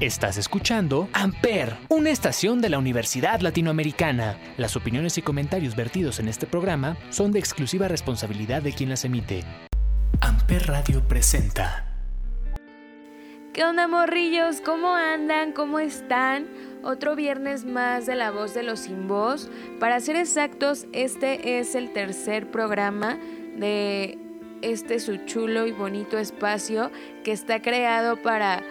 Estás escuchando Amper, una estación de la Universidad Latinoamericana. Las opiniones y comentarios vertidos en este programa son de exclusiva responsabilidad de quien las emite. Amper Radio presenta. ¿Qué onda morrillos? ¿Cómo andan? ¿Cómo están? Otro viernes más de La Voz de los Sin Voz. Para ser exactos, este es el tercer programa de este su chulo y bonito espacio que está creado para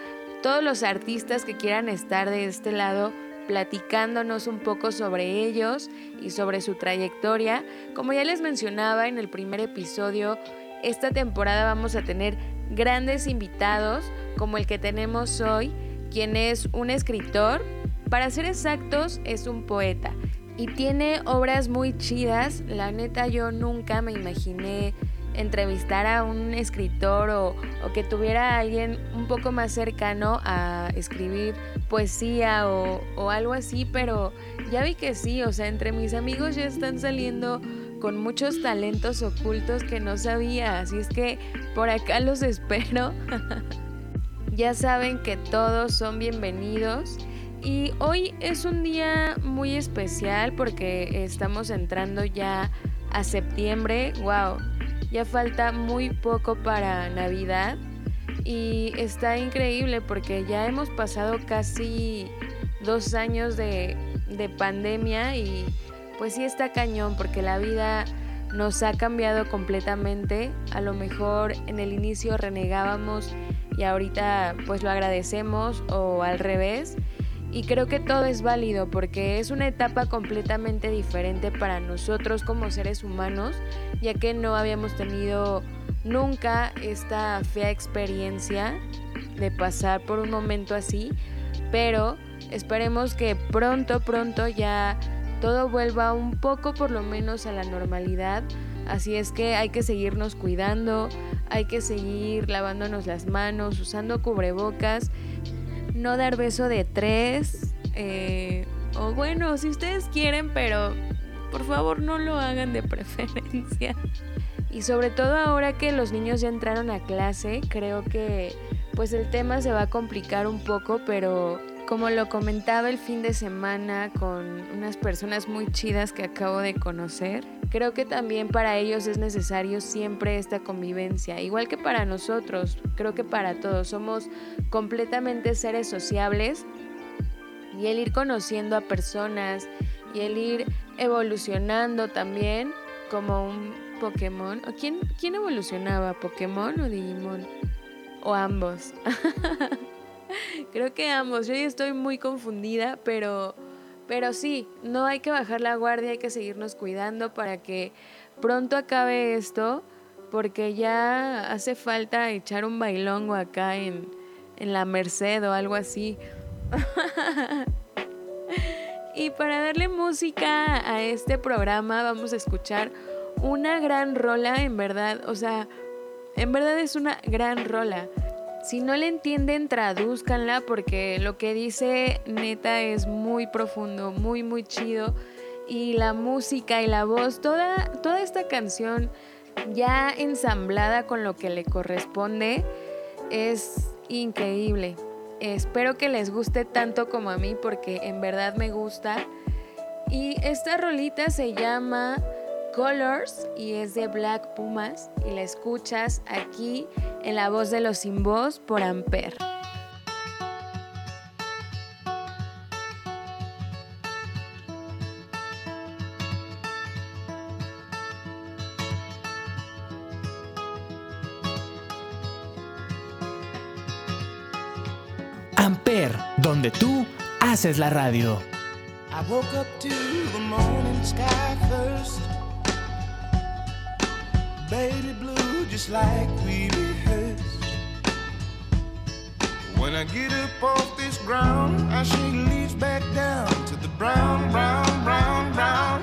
todos los artistas que quieran estar de este lado platicándonos un poco sobre ellos y sobre su trayectoria. Como ya les mencionaba en el primer episodio, esta temporada vamos a tener grandes invitados como el que tenemos hoy, quien es un escritor, para ser exactos es un poeta y tiene obras muy chidas. La neta yo nunca me imaginé entrevistar a un escritor o, que tuviera a alguien un poco más cercano a escribir poesía o, o algo así, pero ya vi que sí, o sea, entre mis amigos ya están saliendo con muchos talentos ocultos que no sabía, así es que por acá los espero. ya saben que todos son bienvenidos. Y hoy es un día muy especial porque estamos entrando ya a septiembre. ¡Wow! Ya falta muy poco para Navidad y está increíble porque ya hemos pasado casi dos años de, pandemia y pues sí está cañón porque la vida nos ha cambiado completamente. A lo mejor en el inicio renegábamos y ahorita pues lo agradecemos o al revés. Y creo que todo es válido porque es una etapa completamente diferente para nosotros como seres humanos, ya que no habíamos tenido nunca esta fea experiencia de pasar por un momento así, pero esperemos que pronto, pronto ya todo vuelva un poco por lo menos a la normalidad. Así es que hay que seguirnos cuidando, hay que seguir lavándonos las manos, usando cubrebocas no dar beso de tres. Eh, o bueno, si ustedes quieren, pero por favor no lo hagan de preferencia. Y sobre todo ahora que los niños ya entraron a clase, creo que pues el tema se va a complicar un poco, pero como lo comentaba el fin de semana con unas personas muy chidas que acabo de conocer, creo que también para ellos es necesario siempre esta convivencia, igual que para nosotros, creo que para todos somos completamente seres sociables y el ir conociendo a personas y el ir evolucionando también como un Pokémon. ¿O quién, quién evolucionaba? ¿Pokémon o Digimon? O ambos. Creo que ambos. Yo ya estoy muy confundida, pero, pero sí, no hay que bajar la guardia, hay que seguirnos cuidando para que pronto acabe esto, porque ya hace falta echar un bailongo acá en, en la Merced o algo así. y para darle música a este programa vamos a escuchar una gran rola, en verdad, o sea, en verdad es una gran rola. Si no le entienden, tradúzcanla porque lo que dice neta es muy profundo, muy, muy chido. Y la música y la voz, toda, toda esta canción ya ensamblada con lo que le corresponde es increíble. Espero que les guste tanto como a mí porque en verdad me gusta. Y esta rolita se llama Colors y es de Black Pumas y la escuchas aquí en la voz de los sin voz por Amper. Amper, donde tú haces la radio. I woke up to the morning sky first. Baby blue, just like we rehearsed. When I get up off this ground, I shake leaves back down to the brown, brown, brown, brown,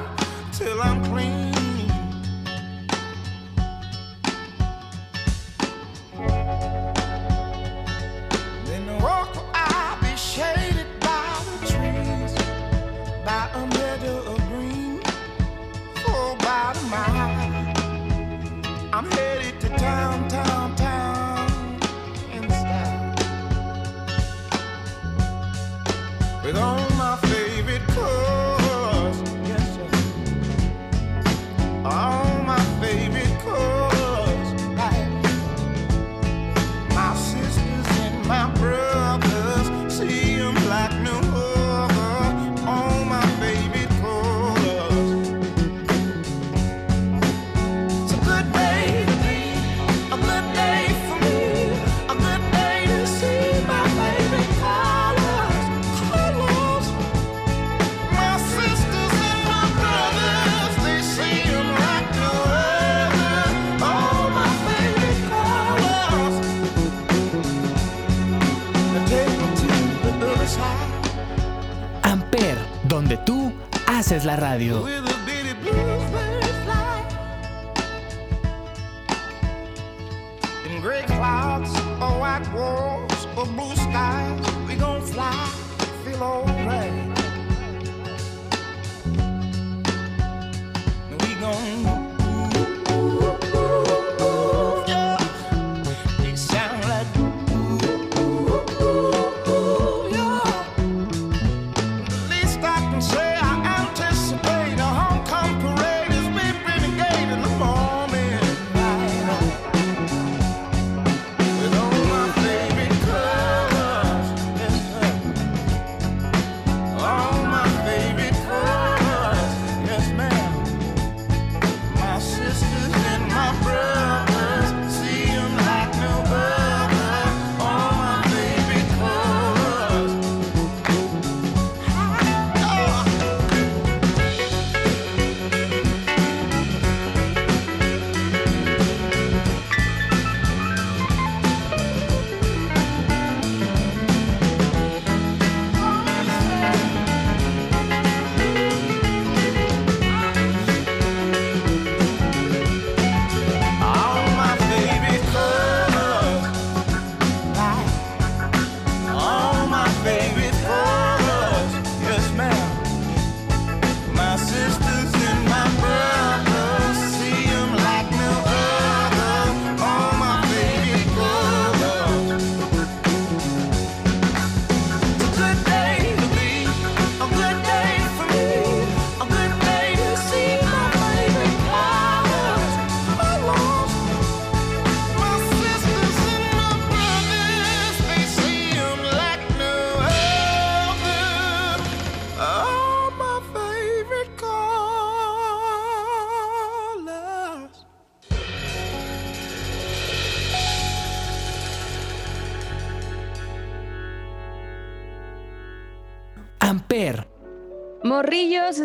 radio.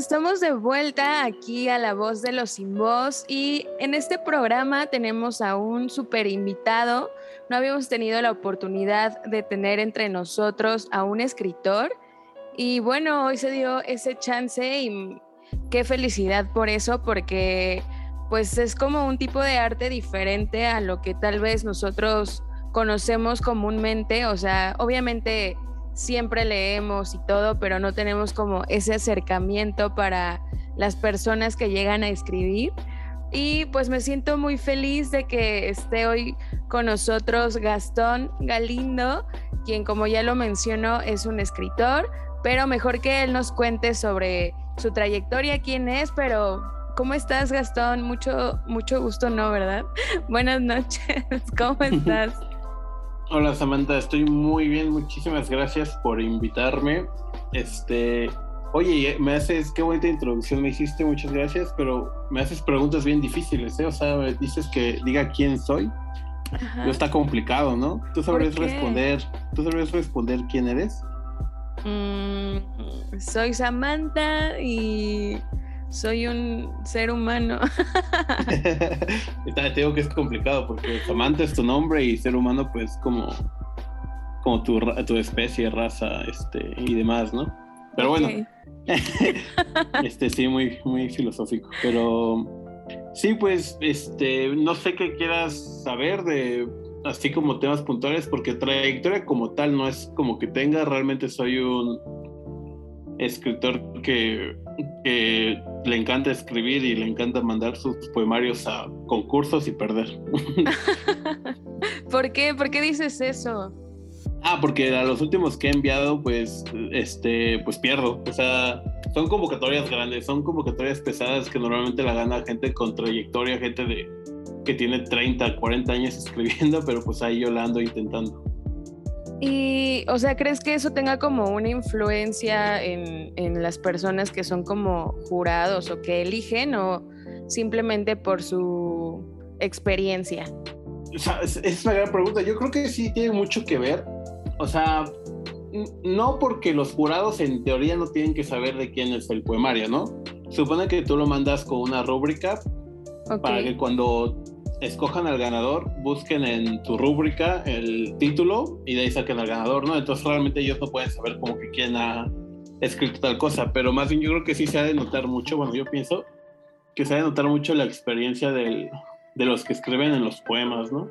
Estamos de vuelta aquí a La Voz de los Sin Voz y en este programa tenemos a un super invitado. No habíamos tenido la oportunidad de tener entre nosotros a un escritor y bueno, hoy se dio ese chance y qué felicidad por eso porque pues es como un tipo de arte diferente a lo que tal vez nosotros conocemos comúnmente, o sea, obviamente siempre leemos y todo, pero no tenemos como ese acercamiento para las personas que llegan a escribir. Y pues me siento muy feliz de que esté hoy con nosotros Gastón Galindo, quien como ya lo mencionó es un escritor, pero mejor que él nos cuente sobre su trayectoria, quién es, pero ¿cómo estás Gastón? Mucho, mucho gusto, ¿no? ¿Verdad? Buenas noches, ¿cómo estás? Hola Samantha, estoy muy bien, muchísimas gracias por invitarme. Este, oye, me haces, qué bonita introducción me hiciste, muchas gracias, pero me haces preguntas bien difíciles, ¿eh? O sea, me dices que diga quién soy. está complicado, ¿no? ¿Tú sabrías responder, tú sabrías responder quién eres? Mm, soy Samantha y soy un ser humano. Te digo que es complicado porque Samantha es tu nombre y ser humano pues como, como tu, tu especie, raza este, y demás, ¿no? Pero bueno, este sí, muy, muy filosófico. Pero sí, pues este, no sé qué quieras saber de así como temas puntuales, porque trayectoria como tal no es como que tenga, realmente soy un escritor que, le encanta escribir y le encanta mandar sus poemarios a concursos y perder. ¿Por qué? ¿Por qué dices eso? Ah, porque a los últimos que he enviado, pues, este, pues pierdo. O sea, son convocatorias grandes, son convocatorias pesadas que normalmente la gana gente con trayectoria, gente de que tiene 30, 40 años escribiendo, pero pues ahí yo la ando intentando. Y, o sea, ¿crees que eso tenga como una influencia en, en las personas que son como jurados o que eligen o simplemente por su experiencia? O sea, es, es una gran pregunta. Yo creo que sí tiene mucho que ver. O sea, no porque los jurados en teoría no tienen que saber de quién es el poemario, ¿no? Supone que tú lo mandas con una rúbrica para que cuando escojan al ganador, busquen en tu rúbrica el título y de ahí saquen al ganador, ¿no? Entonces realmente ellos no pueden saber como que quién ha escrito tal cosa, pero más bien yo creo que sí se ha de notar mucho, bueno, yo pienso que se ha de notar mucho la experiencia del, de los que escriben en los poemas, ¿no?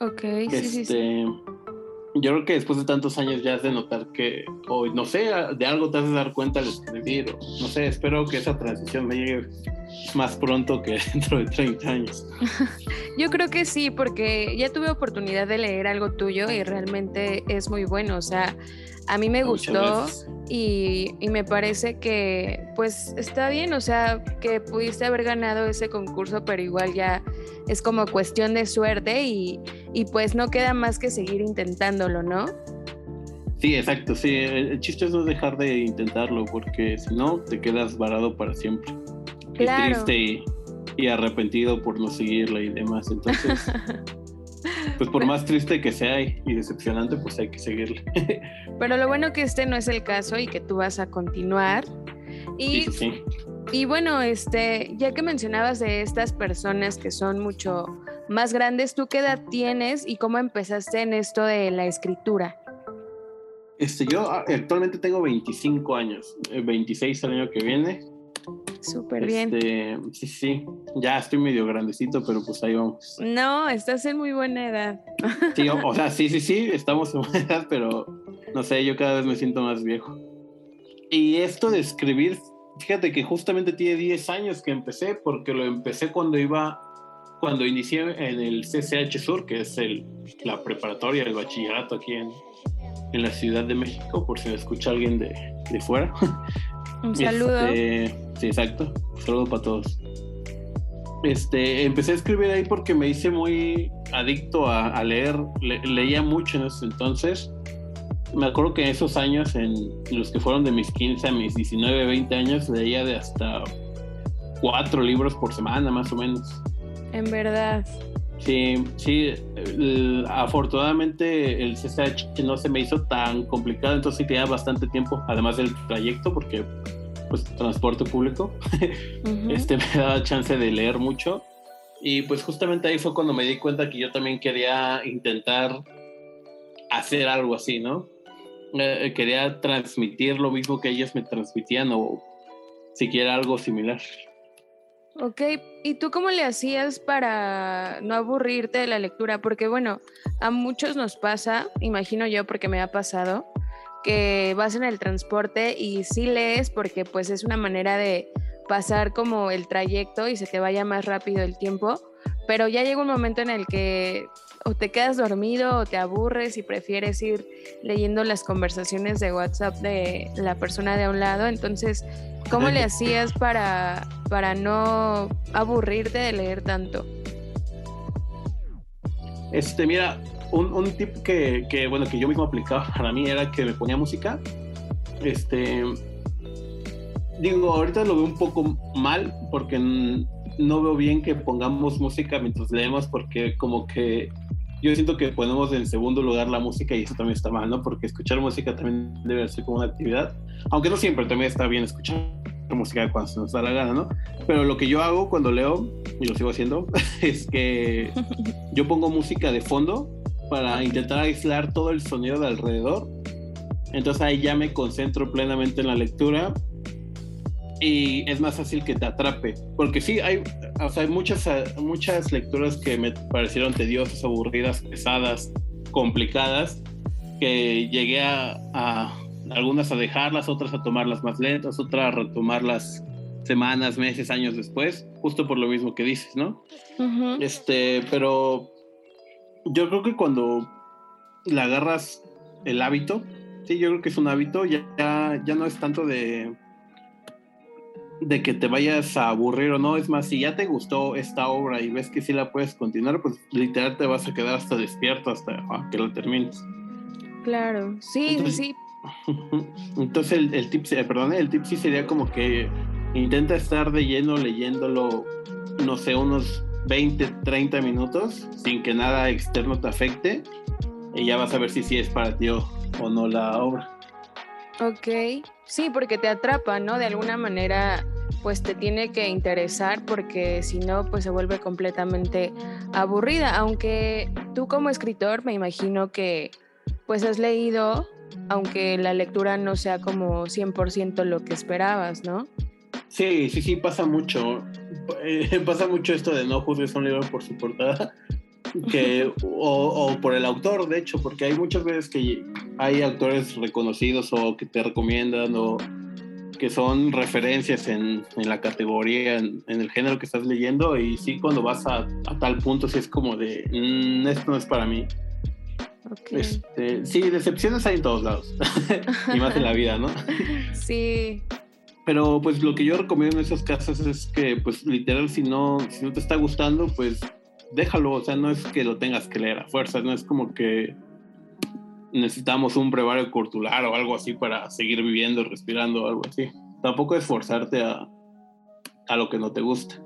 Ok, sí, sí, sí. Este, yo creo que después de tantos años ya has de notar que, o no sé, de algo te has de dar cuenta al escribir, o no sé, espero que esa transición me llegue más pronto que dentro de 30 años. Yo creo que sí, porque ya tuve oportunidad de leer algo tuyo y realmente es muy bueno, o sea, a mí me gustó y, y, me parece que pues está bien, o sea, que pudiste haber ganado ese concurso, pero igual ya es como cuestión de suerte y, y pues no queda más que seguir intentándolo, ¿no? Sí, exacto, sí, el chiste es no dejar de intentarlo porque si no te quedas varado para siempre. Claro. Y triste y, y arrepentido por no seguirlo y demás, entonces... pues por más triste que sea y decepcionante, pues hay que seguirle. Pero lo bueno que este no es el caso y que tú vas a continuar. Y, sí, sí. y bueno, este, ya que mencionabas de estas personas que son mucho más grandes, ¿tú qué edad tienes y cómo empezaste en esto de la escritura? Este, yo actualmente tengo 25 años, 26 el año que viene. Súper bien. Este, sí, sí, ya estoy medio grandecito, pero pues ahí vamos. No, estás en muy buena edad. Sí, o, o sea, sí, sí, sí, estamos en buena edad, pero no sé, yo cada vez me siento más viejo. Y esto de escribir, fíjate que justamente tiene 10 años que empecé, porque lo empecé cuando iba, cuando inicié en el CCH Sur, que es el, la preparatoria, el bachillerato aquí en, en la Ciudad de México, por si me escucha alguien de, de fuera. Un saludo. Este, sí, exacto. Un saludo para todos. Este, empecé a escribir ahí porque me hice muy adicto a, a leer. Le, leía mucho en ese entonces. Me acuerdo que en esos años, en los que fueron de mis 15 a mis 19, 20 años, leía de hasta cuatro libros por semana, más o menos. En verdad. Sí, sí. Afortunadamente el CCH no se me hizo tan complicado, entonces sí tenía bastante tiempo, además del trayecto, porque pues transporte público, uh -huh. este me daba chance de leer mucho. Y pues justamente ahí fue cuando me di cuenta que yo también quería intentar hacer algo así, ¿no? Eh, quería transmitir lo mismo que ellos me transmitían o siquiera algo similar. Ok, ¿y tú cómo le hacías para no aburrirte de la lectura? Porque bueno, a muchos nos pasa, imagino yo porque me ha pasado, que vas en el transporte y sí lees porque pues es una manera de pasar como el trayecto y se te vaya más rápido el tiempo, pero ya llega un momento en el que o te quedas dormido o te aburres y prefieres ir leyendo las conversaciones de WhatsApp de la persona de a un lado. Entonces, ¿cómo le hacías para, para no aburrirte de leer tanto? Este, mira, un, un tip que, que, bueno, que yo mismo aplicaba para mí era que me ponía música. Este, digo, ahorita lo veo un poco mal porque no veo bien que pongamos música mientras leemos porque como que yo siento que ponemos en segundo lugar la música y eso también está mal, ¿no? Porque escuchar música también debe ser como una actividad, aunque no siempre también está bien escuchar música cuando se nos da la gana, ¿no? Pero lo que yo hago cuando leo, y lo sigo haciendo, es que yo pongo música de fondo para intentar aislar todo el sonido de alrededor. Entonces ahí ya me concentro plenamente en la lectura y es más fácil que te atrape. Porque sí, hay, o sea, hay muchas, muchas lecturas que me parecieron tediosas, aburridas, pesadas, complicadas, que llegué a, a, algunas a dejarlas, otras a tomarlas más lentas, otras a retomarlas semanas, meses, años después, justo por lo mismo que dices, ¿no? Uh -huh. Este, pero yo creo que cuando la agarras el hábito. Sí, yo creo que es un hábito, ya, ya no es tanto de, de que te vayas a aburrir o no, es más, si ya te gustó esta obra y ves que sí la puedes continuar, pues literal te vas a quedar hasta despierto hasta que la termines. Claro, sí, sí. Entonces el, el tip, perdón, el tip sí sería como que intenta estar de lleno leyéndolo, no sé, unos 20, 30 minutos sin que nada externo te afecte y ya vas a ver si sí es para ti o, no la obra. Ok, sí, porque te atrapa, ¿no? De alguna manera, pues te tiene que interesar porque si no, pues se vuelve completamente aburrida. Aunque tú como escritor me imagino que pues has leído, aunque la lectura no sea como 100% lo que esperabas, ¿no? Sí, sí, sí, pasa mucho. Eh, pasa mucho esto de no juzgues un libro por su portada que, o, por el autor, de hecho, porque hay muchas veces que hay autores reconocidos o que te recomiendan o que son referencias en, en la categoría, en, el género que estás leyendo y sí, cuando vas a, tal punto, sí es como de, mm, esto no es para mí. Este, sí, decepciones hay en todos lados y más en la vida, ¿no? Sí. Pero pues lo que yo recomiendo en esos casos es que pues literal si no, si no te está gustando, pues déjalo, o sea, no es que lo tengas que leer a fuerza, no es como que necesitamos un brevario curtular o algo así para seguir viviendo, respirando o algo así. Tampoco es forzarte a, a lo que no te gusta.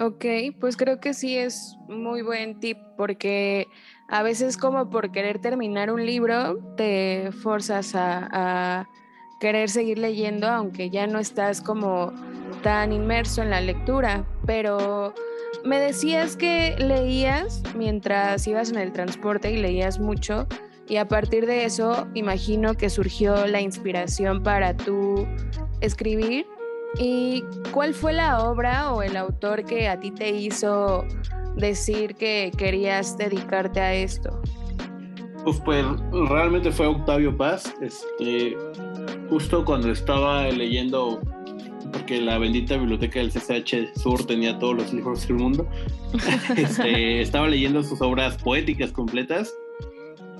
Ok, pues creo que sí es muy buen tip porque a veces como por querer terminar un libro te forzas a querer seguir leyendo, aunque ya no estás como tan inmerso en la lectura, pero me decías que leías mientras ibas en el transporte y leías mucho y a partir de eso imagino que surgió la inspiración para tú escribir. ¿Y cuál fue la obra o el autor que a ti te hizo decir que querías dedicarte a esto? Pues, pues realmente fue Octavio Paz. Este, justo cuando estaba leyendo, porque la bendita biblioteca del CCH Sur tenía todos los libros del mundo, este, estaba leyendo sus obras poéticas completas.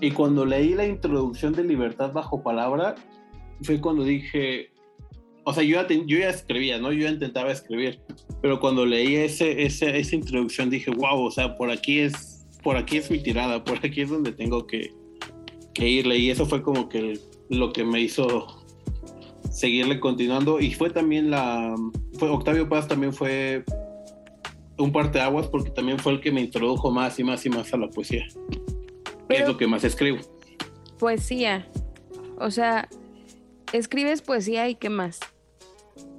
Y cuando leí la introducción de Libertad bajo palabra, fue cuando dije, o sea, yo ya, yo ya escribía, ¿no? Yo ya intentaba escribir, pero cuando leí ese, ese, esa introducción dije, wow, o sea, por aquí es, por aquí es mi tirada, por aquí es donde tengo que, que irle. Y eso fue como que lo que me hizo seguirle continuando. Y fue también la. Fue, Octavio Paz también fue un parteaguas porque también fue el que me introdujo más y más y más a la poesía. es lo que más escribo. Poesía. O sea, ¿escribes poesía y qué más?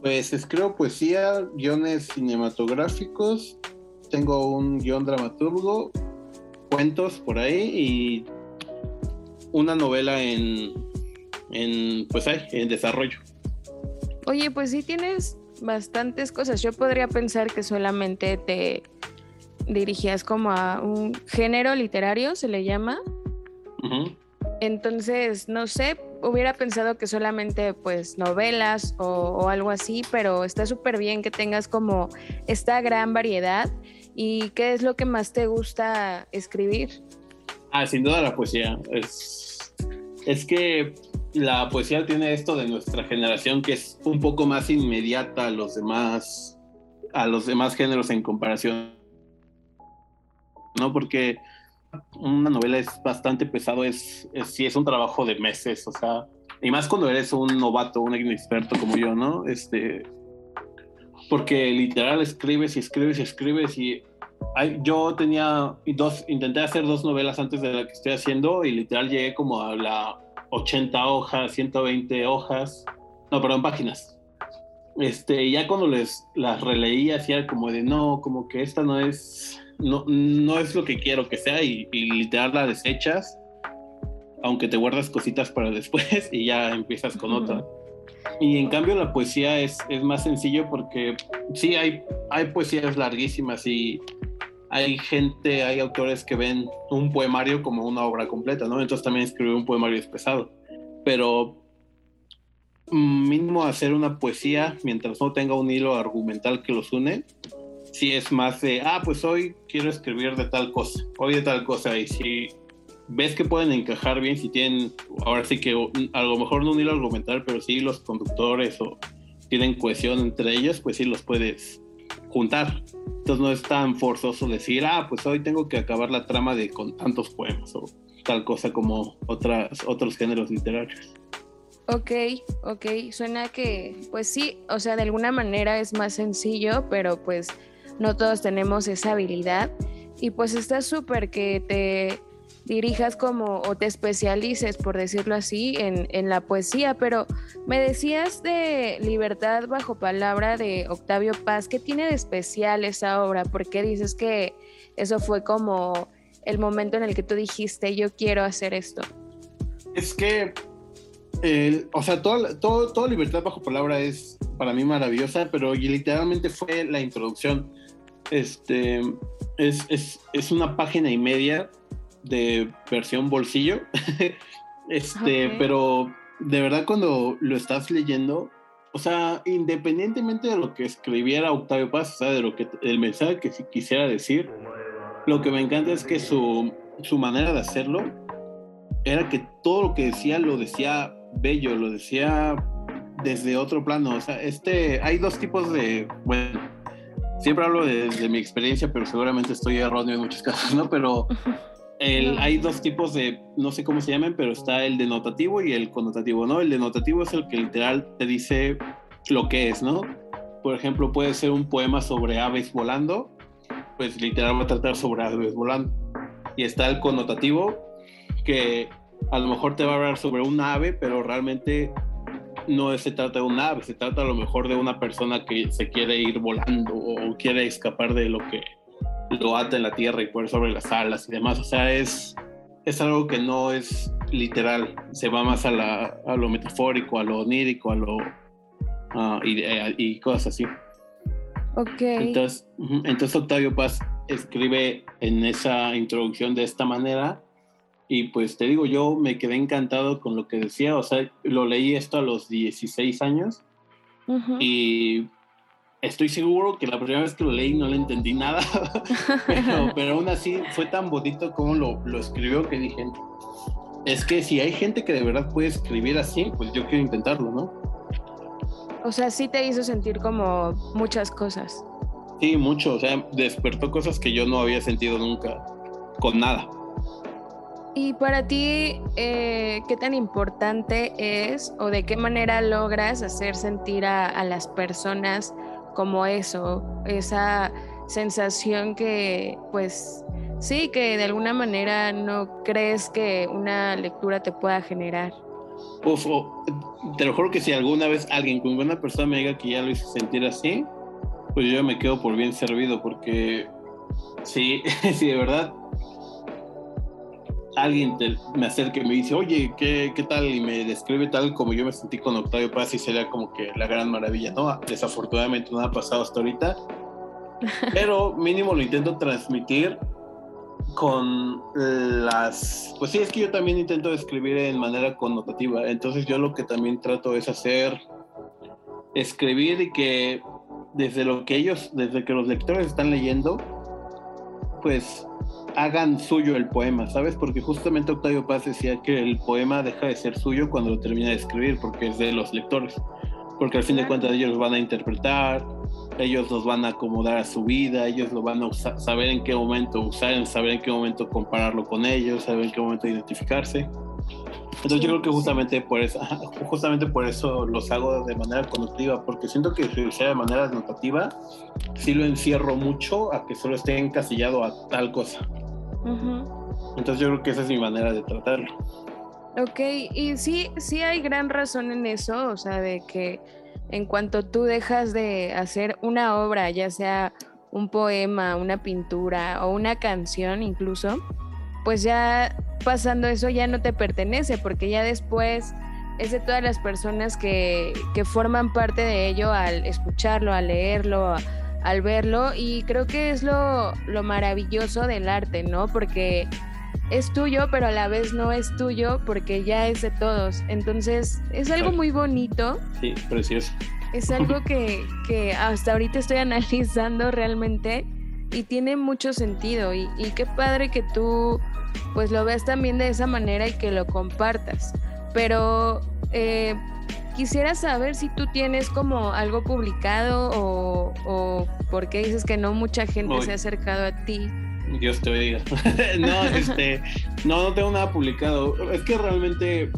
Pues escribo poesía, guiones cinematográficos, tengo un guion dramaturgo, cuentos por ahí y una novela en, en, pues hay, en desarrollo. Oye, pues sí tienes bastantes cosas. Yo podría pensar que solamente te dirigías como a un género literario, se le llama. Entonces, no sé, hubiera pensado que solamente pues novelas o, o algo así, pero está súper bien que tengas como esta gran variedad. ¿Y qué es lo que más te gusta escribir? Ah, sin duda la poesía. Es, es que la poesía tiene esto de nuestra generación que es un poco más inmediata a los demás a los demás géneros en comparación no porque una novela es bastante pesado es, es es un trabajo de meses o sea y más cuando eres un novato un experto como yo no este porque literal escribes y escribes y escribes y yo tenía dos intenté hacer dos novelas antes de la que estoy haciendo y literal llegué como a la 80 hojas, 120 hojas, no, perdón, páginas. Este, ya cuando les las releí hacía como de no, como que esta no es no, no es lo que quiero que sea y, literal la desechas, aunque te guardas cositas para después y ya empiezas con otra. Y en cambio la poesía es, es más sencillo porque sí hay, hay poesías larguísimas y hay gente, hay autores que ven un poemario como una obra completa, ¿no? Entonces también escribir un poemario es pesado. Pero mínimo hacer una poesía mientras no tenga un hilo argumental que los une, sí es más de, ah, pues hoy quiero escribir de tal cosa, hoy de tal cosa, y si, ves que pueden encajar bien si tienen, ahora sí que a lo mejor no un hilo argumental, pero sí los conductores o tienen cohesión entre ellos, pues sí los puedes juntar. Entonces no es tan forzoso decir, ah, pues hoy tengo que acabar la trama de con tantos poemas o tal cosa como otras, otros géneros literarios. Ok, ok, suena que, pues sí, o sea, de alguna manera es más sencillo, pero pues no todos tenemos esa habilidad. Y pues está súper que te dirijas como o te especialices, por decirlo así, en, en, la poesía, pero me decías de Libertad bajo palabra de Octavio Paz, ¿qué tiene de especial esa obra? ¿Por qué dices que eso fue como el momento en el que tú dijiste, yo quiero hacer esto? Es que, o sea, toda, todo, toda Libertad bajo palabra es para mí maravillosa, pero literalmente fue la introducción. Este, es, es, es una página y media de versión bolsillo. este, pero de verdad cuando lo estás leyendo, o sea, independientemente de lo que escribiera Octavio Paz, o sea, de lo que el mensaje que quisiera decir, lo que me encanta es que su, su manera de hacerlo era que todo lo que decía lo decía bello, lo decía desde otro plano. O sea, este, hay dos tipos de, bueno, siempre hablo de, de mi experiencia, pero seguramente estoy erróneo en muchos casos, ¿no? Pero hay dos tipos de, no sé cómo se llaman, pero está el denotativo y el connotativo, ¿no? El denotativo es el que literal te dice lo que es, ¿no? Por ejemplo, puede ser un poema sobre aves volando, pues literal va a tratar sobre aves volando. Y está el connotativo, que a lo mejor te va a hablar sobre un ave, pero realmente no se trata de un ave, se trata a lo mejor de una persona que se quiere ir volando o quiere escapar de lo que lo ata en la tierra y por sobre las alas y demás. O sea, es, es algo que no es literal, se va más a, la, a lo metafórico, a lo onírico, a lo. Uh, y, y, cosas así. Ok. Entonces, entonces Octavio Paz escribe en esa introducción de esta manera y pues te digo, yo me quedé encantado con lo que decía, o sea, lo leí esto a los 16 años y estoy seguro que la primera vez que lo leí no le entendí nada, pero, aún así fue tan bonito como lo, lo, escribió que dije, es que si hay gente que de verdad puede escribir así, pues yo quiero intentarlo, ¿no? O sea, sí te hizo sentir como muchas cosas. Sí, mucho, o sea, despertó cosas que yo no había sentido nunca, con nada. Y para ti, eh, ¿qué tan importante es o de qué manera logras hacer sentir a, a las personas como eso, esa sensación que pues sí, que de alguna manera no crees que una lectura te pueda generar. Uf, te lo juro que si alguna vez alguien con una persona me diga que ya lo hice sentir así, pues yo me quedo por bien servido porque sí, sí, de verdad alguien me acerca y me dice, oye, ¿qué, ¿qué, tal? Y me describe tal como yo me sentí con Octavio Paz y sería como que la gran maravilla, ¿no? Desafortunadamente no ha pasado hasta ahorita, pero mínimo lo intento transmitir con las... Pues sí, es que yo también intento escribir en manera connotativa, entonces yo lo que también trato es hacer, escribir y que desde lo que ellos, desde que los lectores están leyendo, pues hagan suyo el poema, ¿sabes? Porque justamente Octavio Paz decía que el poema deja de ser suyo cuando lo termina de escribir, porque es de los lectores. Porque al fin de cuentas ellos lo van a interpretar, ellos los van a acomodar a su vida, ellos lo van a saber en qué momento usar, saber en qué momento compararlo con ellos, saber en qué momento identificarse. Entonces yo creo que justamente por eso, justamente por eso los hago de manera conductiva, porque siento que si sea de manera notativa, sí lo encierro mucho a que solo esté encasillado a tal cosa. Entonces yo creo que esa es mi manera de tratarlo. Ok, y sí, sí hay gran razón en eso, o sea, de que en cuanto tú dejas de hacer una obra, ya sea un poema, una pintura o una canción incluso, pues ya pasando eso ya no te pertenece, porque ya después es de todas las personas que, que forman parte de ello al escucharlo, al leerlo, al verlo, y creo que es lo, lo maravilloso del arte, ¿no? Porque es tuyo, pero a la vez no es tuyo porque ya es de todos. Entonces, es algo muy bonito. Sí, precioso. Es algo que, que hasta ahorita estoy analizando realmente y tiene mucho sentido y, y, qué padre que tú pues lo veas también de esa manera y que lo compartas. Pero eh, quisiera saber si tú tienes como algo publicado o, o por qué dices que no mucha gente se ha acercado a ti. Dios te oiga. no, este, no, no tengo nada publicado. Es que realmente,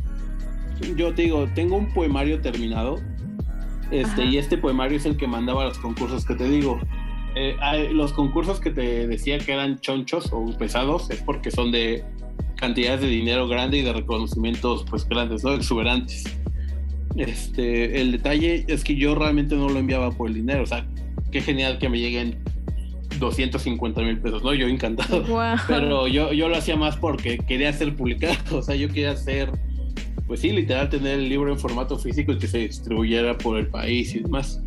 yo te digo, tengo un poemario terminado. Este, y este poemario es el que mandaba a los concursos que te digo. Eh, los concursos que te decía que eran chonchos o pesados es porque son de cantidades de dinero grande y de reconocimientos pues grandes, ¿no? Exuberantes. Este, el detalle es que yo realmente no lo enviaba por el dinero, o sea, qué genial que me lleguen 250 mil pesos, ¿no? Yo encantado. Pero yo, yo lo hacía más porque quería ser publicado, o sea, yo quería hacer, pues sí, literal, tener el libro en formato físico y que se distribuyera por el país y demás.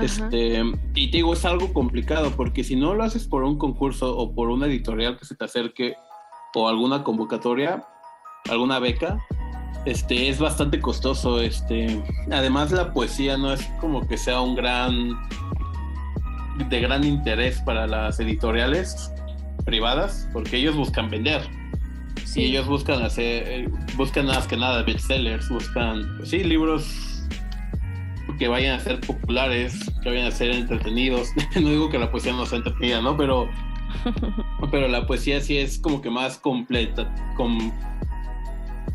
Este, y te digo, es algo complicado porque si no lo haces por un concurso o por una editorial que se te acerque o alguna convocatoria, alguna beca, este, es bastante costoso. Este, además la poesía no es como que sea un gran de gran interés para las editoriales privadas, porque ellos buscan vender. Sí. ellos buscan hacer, eh, buscan más que nada bestsellers, buscan, pues sí, libros que vayan a ser populares, que vayan a ser entretenidos. no digo que la poesía no sea entretenida, ¿no? Pero, pero la poesía sí es como que más completa, con,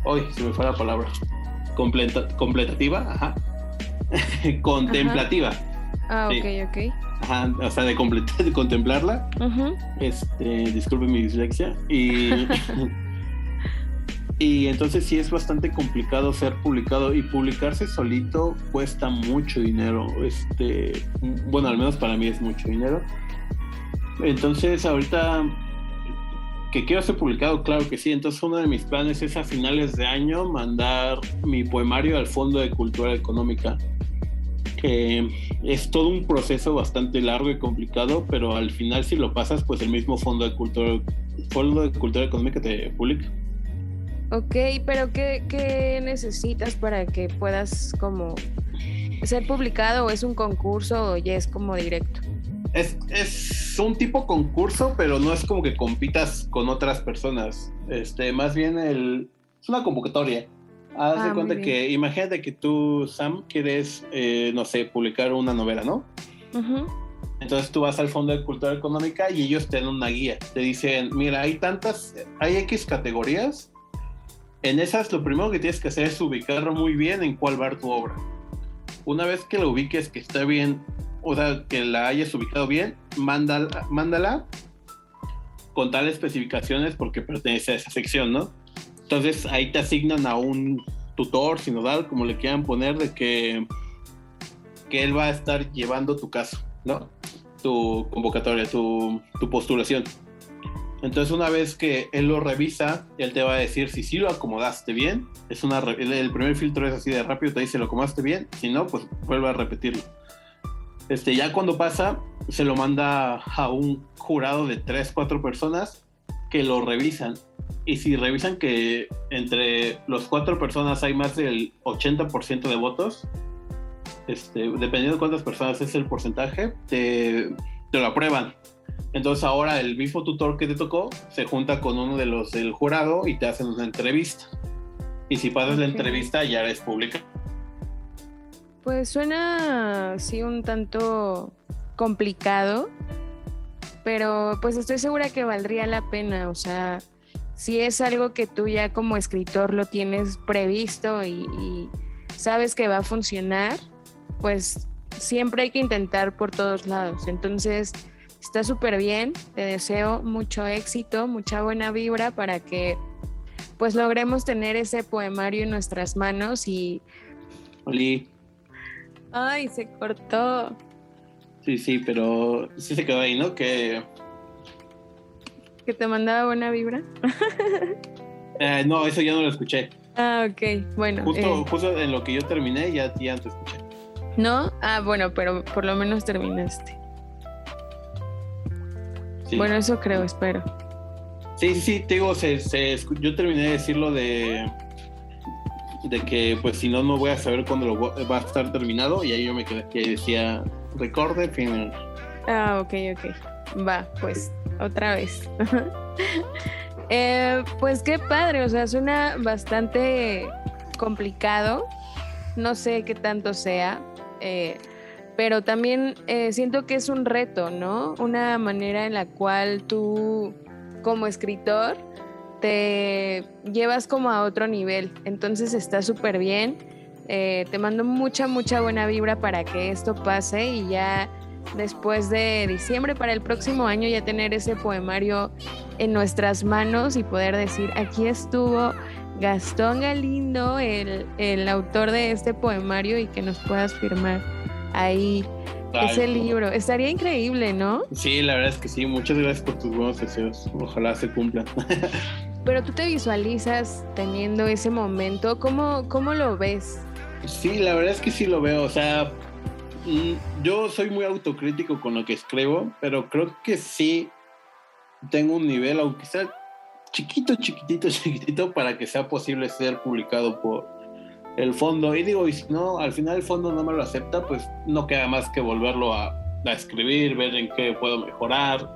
hoy se me fue la palabra, completa, completativa, ajá, contemplativa. Ah, ok, ok. Ajá, o sea, de, de contemplarla. Este, disculpe mi dislexia. Y, y entonces sí es bastante complicado ser publicado y publicarse solito cuesta mucho dinero. Este, bueno, al menos para mí es mucho dinero. Entonces ahorita que quiero ser publicado, claro que sí. Entonces uno de mis planes es a finales de año mandar mi poemario al Fondo de Cultura Económica que es todo un proceso bastante largo y complicado, pero al final si lo pasas, pues el mismo Fondo de Cultura, Fondo de Cultura Económica te publica. Ok, pero ¿qué, ¿qué, necesitas para que puedas como ser publicado o es un concurso o ya es como directo? Es, es un tipo concurso, pero no es como que compitas con otras personas. Este, más bien el, es una convocatoria. Haz de ah, cuenta que, imagínate que tú, Sam, quieres, eh, no sé, publicar una novela, ¿no? Entonces tú vas al Fondo de Cultura Económica y ellos te dan una guía. Te dicen, mira, hay tantas, hay X categorías. En esas lo primero que tienes que hacer es ubicar muy bien en cuál va tu obra. Una vez que la ubiques, que está bien, o sea, que la hayas ubicado bien, mándala, mándala con tales especificaciones porque pertenece a esa sección, ¿no? Entonces ahí te asignan a un tutor sinodal, como le quieran poner, de que, que él va a estar llevando tu caso, ¿no? Tu convocatoria, tu, postulación. Entonces una vez que él lo revisa, él te va a decir si sí lo acomodaste bien. Es una, el primer filtro es así de rápido, te dice lo acomodaste bien. Si no, pues vuelve a repetirlo. Este, ya cuando pasa, se lo manda a un jurado de 3, 4 personas que lo revisan y si revisan que entre los cuatro personas hay más del 80% de votos, este, dependiendo de cuántas personas es el porcentaje, te, te, lo aprueban. Entonces ahora el mismo tutor que te tocó se junta con uno de los del jurado y te hacen una entrevista. Y si pasas la entrevista ya eres pública. Pues suena sí un tanto complicado, pero pues estoy segura que valdría la pena, o sea, si es algo que tú ya como escritor lo tienes previsto y, sabes que va a funcionar, pues siempre hay que intentar por todos lados. Entonces, está súper bien, te deseo mucho éxito, mucha buena vibra para que pues logremos tener ese poemario en nuestras manos y... Oli. Ay, se cortó. Sí, sí, pero sí se quedó ahí, ¿no? Que que te mandaba buena vibra? Eh, no, eso ya no lo escuché. Ah, ok, bueno. Justo, eh. justo en lo que yo terminé, ya, ya te escuché. ¿No? Ah, bueno, pero por lo menos terminaste. Bueno, eso creo, espero. Sí, sí, sí, te digo, se, yo terminé de decirlo de, de que pues si no, no voy a saber cuándo lo va a estar terminado y ahí yo me quedé que decía recorde final. Ah, ok, ok. Va, pues, otra vez. Eh, pues qué padre, o sea, suena bastante complicado. No sé qué tanto sea. Eh, pero también eh, siento que es un reto, ¿no? Una manera en la cual tú, como escritor, te llevas como a otro nivel. Entonces está súper bien. te mando mucha, mucha buena vibra para que esto pase y ya después de diciembre para el próximo año ya tener ese poemario en nuestras manos y poder decir, aquí estuvo Gastón Galindo, el, autor de este poemario y que nos puedas firmar ahí ese libro. Estaría increíble, ¿no? Sí, la verdad es que sí. Muchas gracias por tus buenos deseos. Ojalá se cumplan. Pero tú te visualizas teniendo ese momento. ¿Cómo, cómo lo ves? Sí, la verdad es que sí lo veo. O sea, Mm, yo soy muy autocrítico con lo que escribo, pero creo que sí tengo un nivel, aunque sea chiquito, chiquitito, chiquitito, para que sea posible ser publicado por el fondo. Y digo, y si no, al final el fondo no me lo acepta, pues no queda más que volverlo a, a escribir, ver en qué puedo mejorar,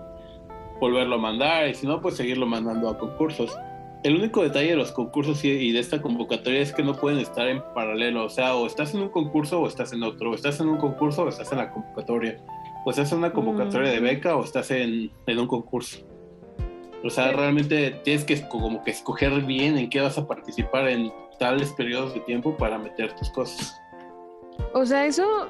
volverlo a mandar, y si no, pues seguirlo mandando a concursos el único detalle de los concursos y, de esta convocatoria es que no pueden estar en paralelo. O sea, o estás en un concurso o estás en otro. O estás en un concurso o estás en la convocatoria. O estás en una convocatoria de mm. beca o estás en, un concurso. O sea, realmente tienes que como que escoger bien en qué vas a participar en tales periodos de tiempo para meter tus cosas. O sea, eso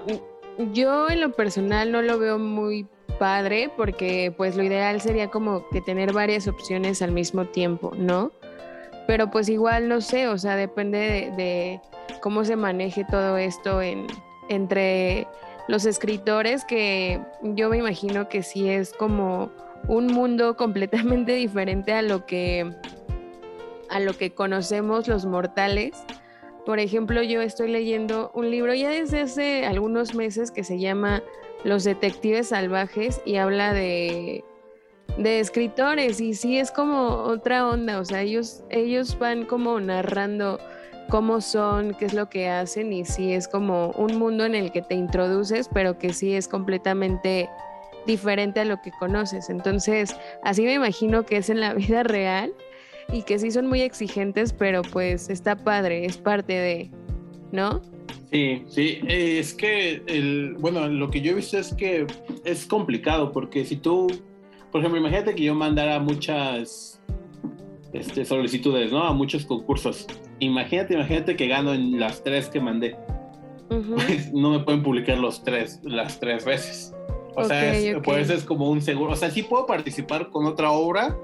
yo en lo personal no lo veo muy padre porque pues lo ideal sería como que tener varias opciones al mismo tiempo, ¿no? Pero pues igual no sé, o sea, depende de, cómo se maneje todo esto en, entre los escritores, que yo me imagino que sí es como un mundo completamente diferente a lo que a lo que conocemos los mortales. Por ejemplo, yo estoy leyendo un libro ya desde hace algunos meses que se llama Los Detectives Salvajes y habla de de escritores y sí es como otra onda, o sea, ellos, ellos van como narrando cómo son, qué es lo que hacen y sí es como un mundo en el que te introduces, pero que sí es completamente diferente a lo que conoces. Entonces, así me imagino que es en la vida real y que sí son muy exigentes, pero pues está padre, es parte de, ¿no? Sí, sí, es que el, bueno, lo que yo he visto es que es complicado porque si tú por ejemplo, imagínate que yo mandara muchas este, solicitudes, ¿no? A muchos concursos. Imagínate, imagínate que gano en las tres que mandé. Pues no me pueden publicar los tres, las tres veces. O sea, es, pues es como un seguro. O sea, sí puedo participar con otra obra,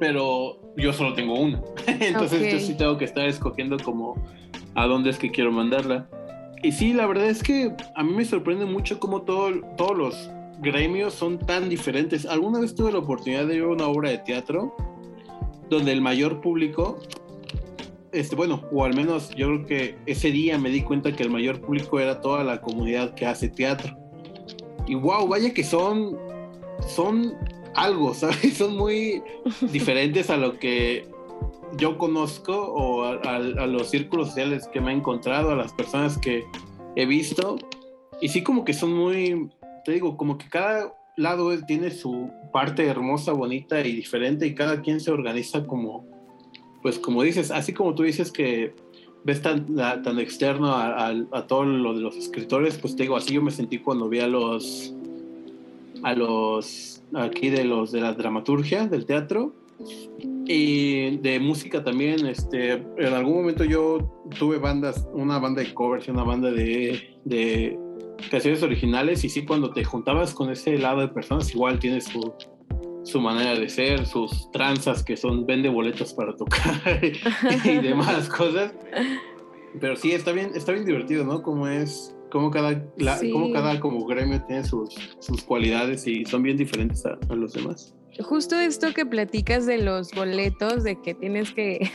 pero yo solo tengo una. Entonces yo sí tengo que estar escogiendo como a dónde es que quiero mandarla. Y sí, la verdad es que a mí me sorprende mucho cómo todo, todos los gremios son tan diferentes. Alguna vez tuve la oportunidad de ver una obra de teatro donde el mayor público, este, bueno, o al menos yo creo que ese día me di cuenta que el mayor público era toda la comunidad que hace teatro. Y wow, vaya que son, son algo, ¿sabes? Son muy diferentes a lo que yo conozco o a, a, los círculos sociales que me he encontrado, a las personas que he visto. Y sí como que son muy, te digo, como que cada lado tiene su parte hermosa, bonita y diferente y cada quien se organiza como, pues como dices, así como tú dices que ves tan, tan externo a, todo lo de los escritores, pues te digo, así yo me sentí cuando vi a los, a los, aquí de los de la dramaturgia, del teatro, y de música también, este, en algún momento yo tuve bandas, una banda de covers y una banda de, de canciones originales y sí cuando te juntabas con ese lado de personas igual tienes su, su manera de ser, sus tranzas que son vende boletos para tocar y demás cosas. Pero sí, está bien, está bien divertido, ¿no? Como es, como cada, como cada como gremio tiene sus, sus cualidades y son bien diferentes a, a, los demás. Justo esto que platicas de los boletos, de que tienes que,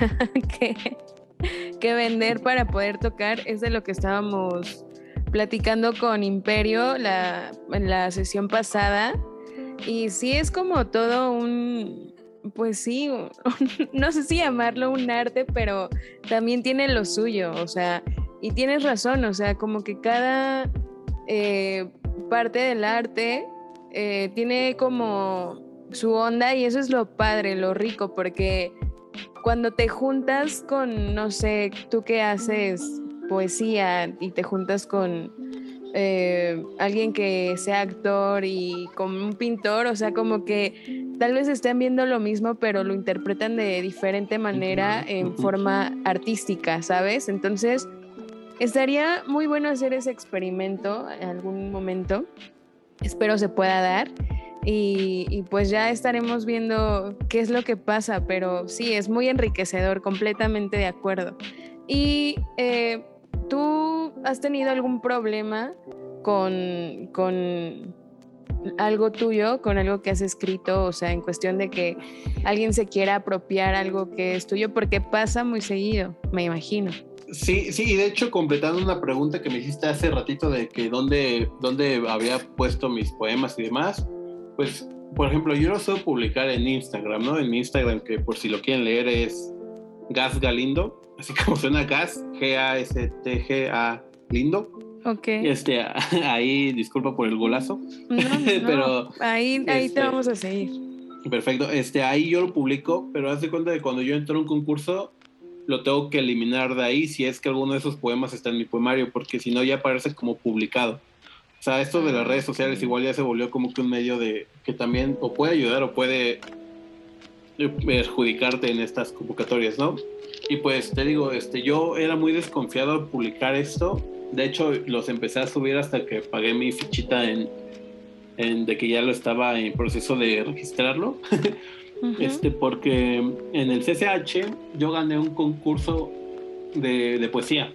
que, vender para poder tocar, es de lo que estábamos platicando con Imperio la, en la sesión pasada. Y sí es como todo un, pues sí, no sé si llamarlo un arte, pero también tiene lo suyo, o sea, y tienes razón, o sea, como que cada eh, parte del arte eh, tiene como su onda y eso es lo padre, lo rico, porque cuando te juntas con, no sé, tú que haces poesía y te juntas con eh, alguien que sea actor y con un pintor, o sea, como que tal vez estén viendo lo mismo, pero lo interpretan de diferente manera en forma artística, ¿sabes? Entonces, estaría muy bueno hacer ese experimento en algún momento. Espero se pueda dar. Y, pues ya estaremos viendo qué es lo que pasa, pero sí, es muy enriquecedor, completamente de acuerdo. Y eh, tú has tenido algún problema con, con algo tuyo, con algo que has escrito, o sea, en cuestión de que alguien se quiera apropiar algo que es tuyo, porque pasa muy seguido, me imagino. Sí, sí, y de hecho, completando una pregunta que me hiciste hace ratito de que dónde, dónde había puesto mis poemas y demás, pues, por ejemplo, yo lo suelo publicar en Instagram, ¿no? En mi Instagram, que por si lo quieren leer es Gas Galindo, así como suena Gas, G-A-S-T-G-A Lindo. Ok. Este, ahí, disculpa por el golazo. pero. Ahí, ahí te este, vamos a seguir. Perfecto. Este, ahí yo lo publico, pero haz de cuenta que cuando yo entro a un concurso, lo tengo que eliminar de ahí si es que alguno de esos poemas está en mi poemario, porque si no ya aparece como publicado. O sea, esto de las redes sociales igual ya se volvió como que un medio de que también o puede ayudar o puede perjudicarte en estas convocatorias, ¿no? Y pues te digo, este, yo era muy desconfiado de publicar esto. De hecho, los empecé a subir hasta que pagué mi fichita en, en de que ya lo estaba en proceso de registrarlo. este, porque en el CCH yo gané un concurso de, de poesía.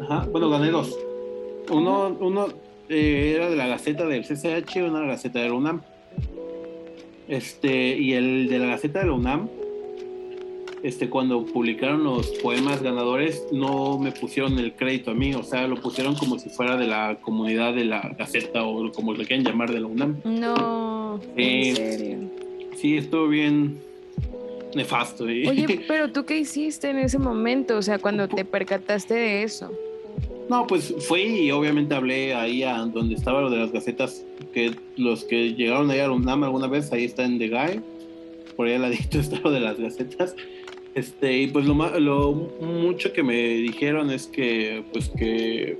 Ajá, bueno, gané dos. Uno, uno eh, era de la Gaceta del CCH una de la Gaceta de la UNAM. Este, y el de la Gaceta de la UNAM, este, cuando publicaron los poemas ganadores, no me pusieron el crédito a mí, o sea, lo pusieron como si fuera de la comunidad de la Gaceta o como le quieran llamar de la UNAM. No, en serio sí, estuvo bien nefasto. Oye, pero tú qué hiciste en ese momento, o sea, cuando te percataste de eso. No, pues fui y obviamente hablé ahí a donde estaba lo de las gacetas, que los que llegaron ahí a UNAM alguna vez, ahí está en The Guy, por ahí al ladito está lo de las gacetas. Este, y pues lo, lo mucho que me dijeron es que, pues que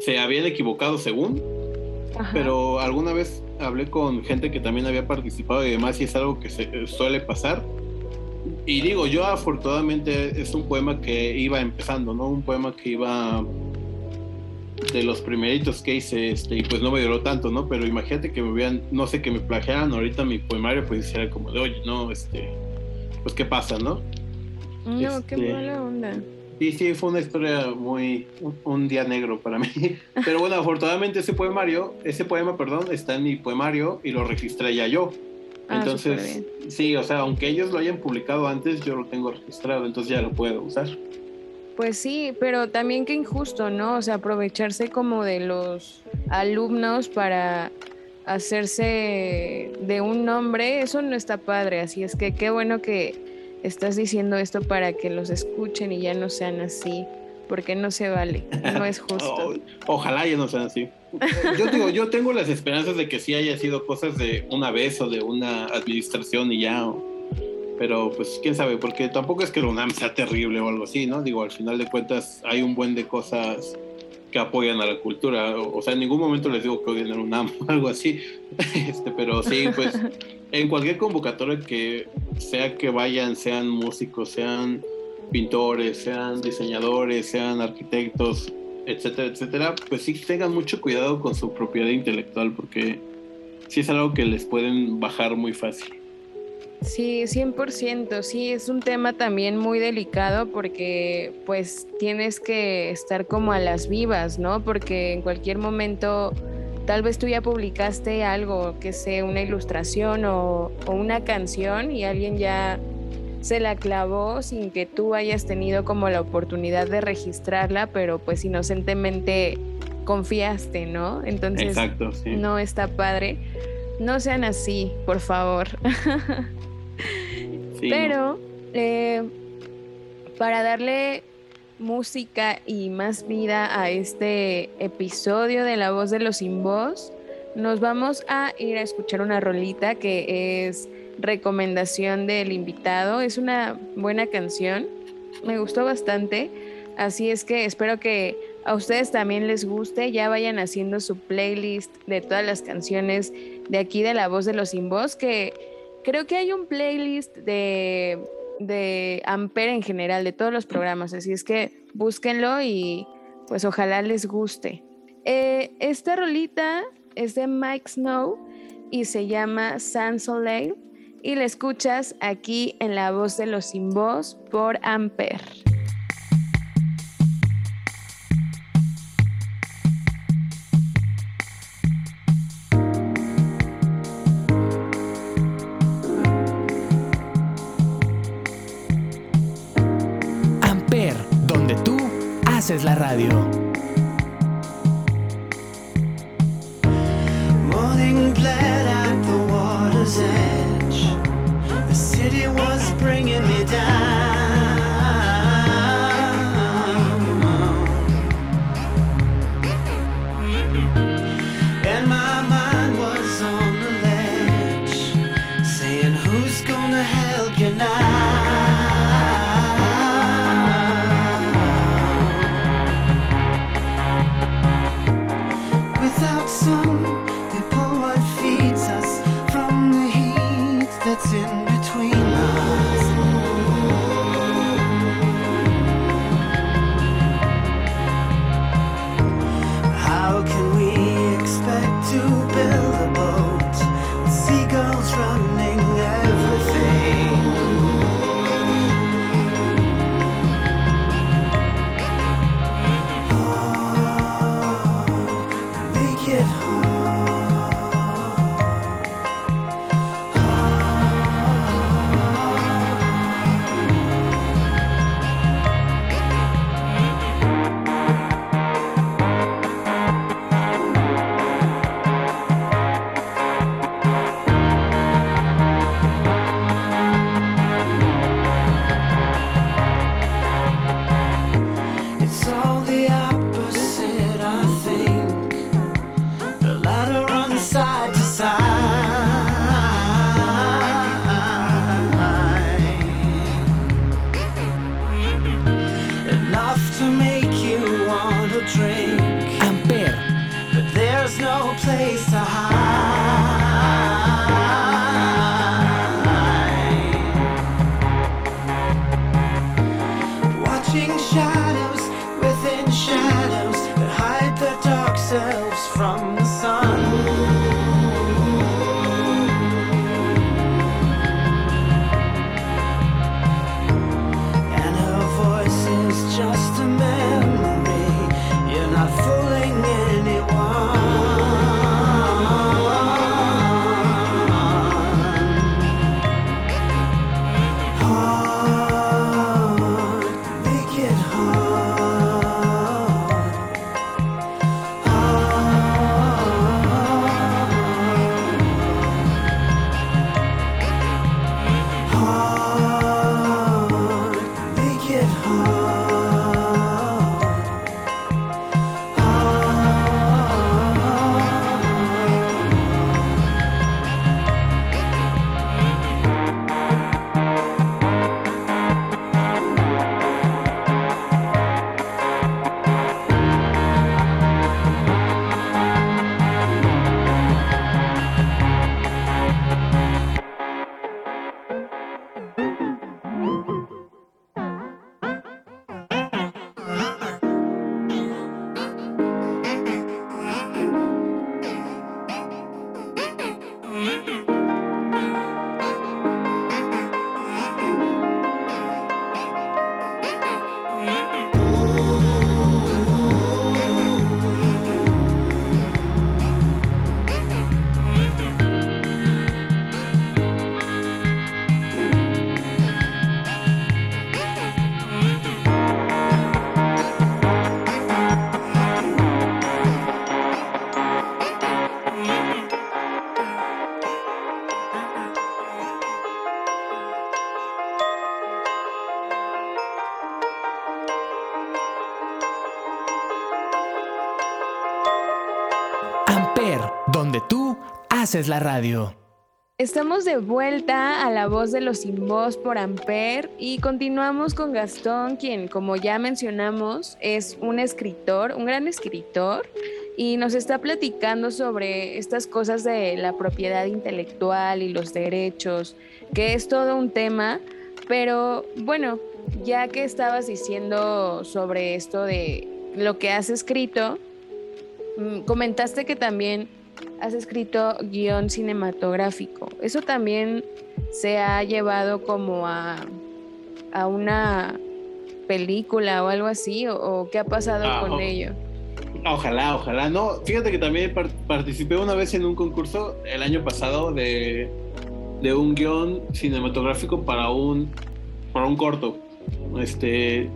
se habían equivocado según, pero alguna vez hablé con gente que también había participado y demás y es algo que se, eh, suele pasar. Y digo, yo afortunadamente es un poema que iba empezando, ¿no? Un poema que iba de los primeritos que hice, este, y pues no me duró tanto, ¿no? Pero imagínate que me vean, no sé, que me plagiaran ahorita mi poemario, pues era como de, oye, no, este, pues qué pasa, ¿no? No, qué este, mala onda. Sí, sí, fue una historia muy, un, día negro para mí. Pero bueno, afortunadamente ese poemario, ese poema, perdón, está en mi poemario y lo registré ya yo. Ah, entonces, sí, o sea, aunque ellos lo hayan publicado antes, yo lo tengo registrado, entonces ya lo puedo usar. Pues sí, pero también qué injusto, ¿no? O sea, aprovecharse como de los alumnos para hacerse de un nombre, eso no está padre, así es que qué bueno que estás diciendo esto para que los escuchen y ya no sean así, porque no se vale, no es justo. ojalá ya no sean así. Yo digo, yo tengo las esperanzas de que sí haya sido cosas de una vez o de una administración y ya, pero pues quién sabe, porque tampoco es que el UNAM sea terrible o algo así, ¿no? Digo, al final de cuentas hay un buen de cosas que apoyan a la cultura, o, sea, en ningún momento les digo que odien el UNAM o algo así, este, pero sí, pues en cualquier convocatoria que sea que vayan, sean músicos, sean pintores, sean diseñadores, sean arquitectos, etcétera, etcétera, pues sí tengan mucho cuidado con su propiedad intelectual porque sí es algo que les pueden bajar muy fácil. Sí, 100%, sí, es un tema también muy delicado porque pues tienes que estar como a las vivas, ¿no? Porque en cualquier momento Tal vez tú ya publicaste algo, que sea una ilustración o, una canción y alguien ya se la clavó sin que tú hayas tenido como la oportunidad de registrarla, pero pues inocentemente confiaste, ¿no? Entonces no está padre. No sean así, por favor. pero eh, para darle música y más vida a este episodio de La Voz de los Sin Voz, nos vamos a ir a escuchar una rolita que es recomendación del invitado. Es una buena canción, me gustó bastante, así es que espero que a ustedes también les guste, ya vayan haciendo su playlist de todas las canciones de aquí de La Voz de los Sin Voz, que creo que hay un playlist de, de Ampere en general, de todos los programas, así es que búsquenlo y pues ojalá les guste. Eh, esta rolita es de Mike Snow y se llama Sans Soleil y la escuchas aquí en La Voz de los Sin Voz por Amper. Amper, donde tú haces la radio. bringing me haces la radio. Estamos de vuelta a la voz de los sin voz por Amper y continuamos con Gastón, quien como ya mencionamos es un escritor, un gran escritor y nos está platicando sobre estas cosas de la propiedad intelectual y los derechos, que es todo un tema, pero bueno, ya que estabas diciendo sobre esto de lo que has escrito, mm, comentaste que también has escrito guion cinematográfico. ¿Eso también se ha llevado como a, a una película o algo así? ¿O, qué ha pasado ah, con ello? Ojalá, ojalá. No, fíjate que también participé una vez en un concurso el año pasado de, de un guion cinematográfico para un, para un corto. Este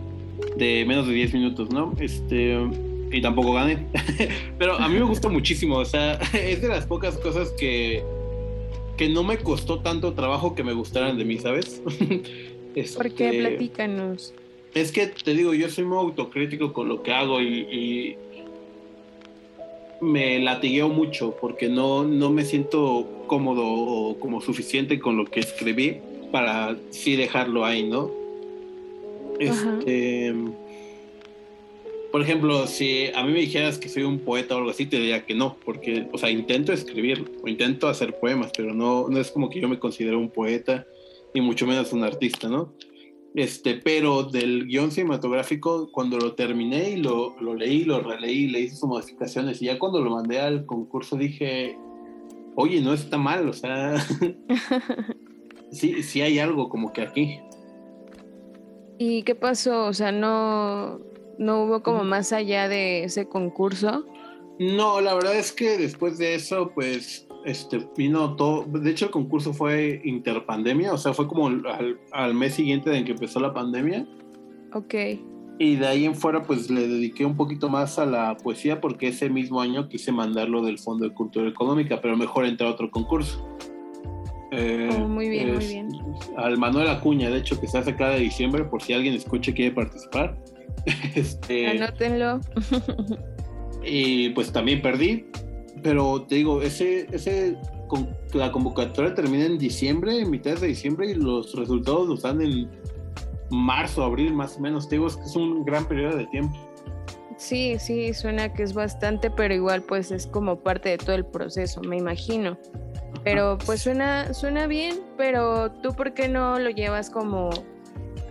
de menos de 10 minutos, ¿no? Este y tampoco gané. Pero a mí me gusta muchísimo, o sea, es de las pocas cosas que, que no me costó tanto trabajo que me gustaran de mí, ¿sabes? este, ¿Por qué? Platícanos. Es que te digo, yo soy muy autocrítico con lo que hago y, me latigueo mucho porque no, no me siento cómodo o como suficiente con lo que escribí para sí dejarlo ahí, ¿no? Este por ejemplo, si a mí me dijeras que soy un poeta o algo así, te diría que no, porque, o sea, intento escribir o intento hacer poemas, pero no, no es como que yo me considero un poeta, ni mucho menos un artista, ¿no? Este, pero del guion cinematográfico, cuando lo terminé y lo, lo leí, lo releí, le hice sus modificaciones, y ya cuando lo mandé al concurso dije, oye, no está mal, o sea, sí, sí hay algo como que aquí. ¿Y qué pasó? O sea, no, ¿No hubo como más allá de ese concurso? No, la verdad es que después de eso, pues, este, vino todo, de hecho el concurso fue interpandemia, o sea, fue como al, mes siguiente de que empezó la pandemia. Ok. Y de ahí en fuera, pues le dediqué un poquito más a la poesía porque ese mismo año quise mandarlo del Fondo de Cultura Económica, pero mejor entrar a otro concurso. Eh, oh, muy bien, muy bien. Al Manuel Acuña, de hecho, que se hace cada diciembre, por si alguien escucha y quiere participar. Este, Anótenlo. y pues también perdí, pero te digo, ese, ese, la convocatoria termina en diciembre, en mitad de diciembre, y los resultados los dan en marzo, abril más o menos. Te digo, es que es un gran periodo de tiempo. Sí, sí, suena que es bastante, pero igual pues es como parte de todo el proceso, me imagino. Pero pues suena, suena bien, pero tú por qué no lo llevas como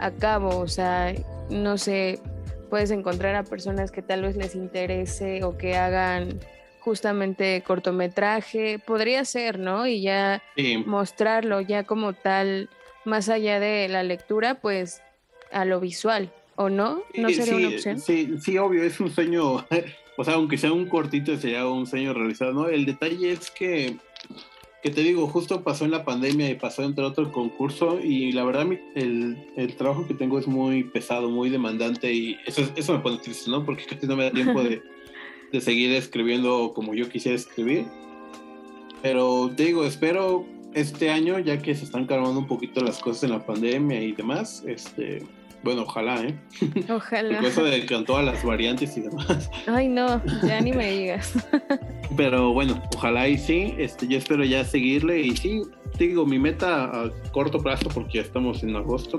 a cabo? O sea, no sé, puedes encontrar a personas que tal vez les interese o que hagan justamente cortometraje, podría ser, ¿no? Y ya mostrarlo ya como tal, más allá de la lectura, pues a lo visual, ¿o no? ¿No sería una opción? Sí, sí, obvio, es un sueño, o sea, aunque sea un cortito, sería un sueño realizado, ¿no? El detalle es que que te digo, justo pasó en la pandemia y pasó entre otro concurso y la verdad el, el, trabajo que tengo es muy pesado, muy demandante y eso, eso me pone triste, ¿no? Porque casi no me da tiempo de, de seguir escribiendo como yo quisiera escribir. Pero te digo, espero este año, ya que se están calmando un poquito las cosas en la pandemia y demás, este, bueno, ojalá, ¿eh? Ojalá. eso de con todas las variantes y demás. Ay, no, ya ni me digas. Pero bueno, ojalá y sí. Este, yo espero ya seguirle. Y sí, digo, mi meta a corto plazo, porque ya estamos en agosto.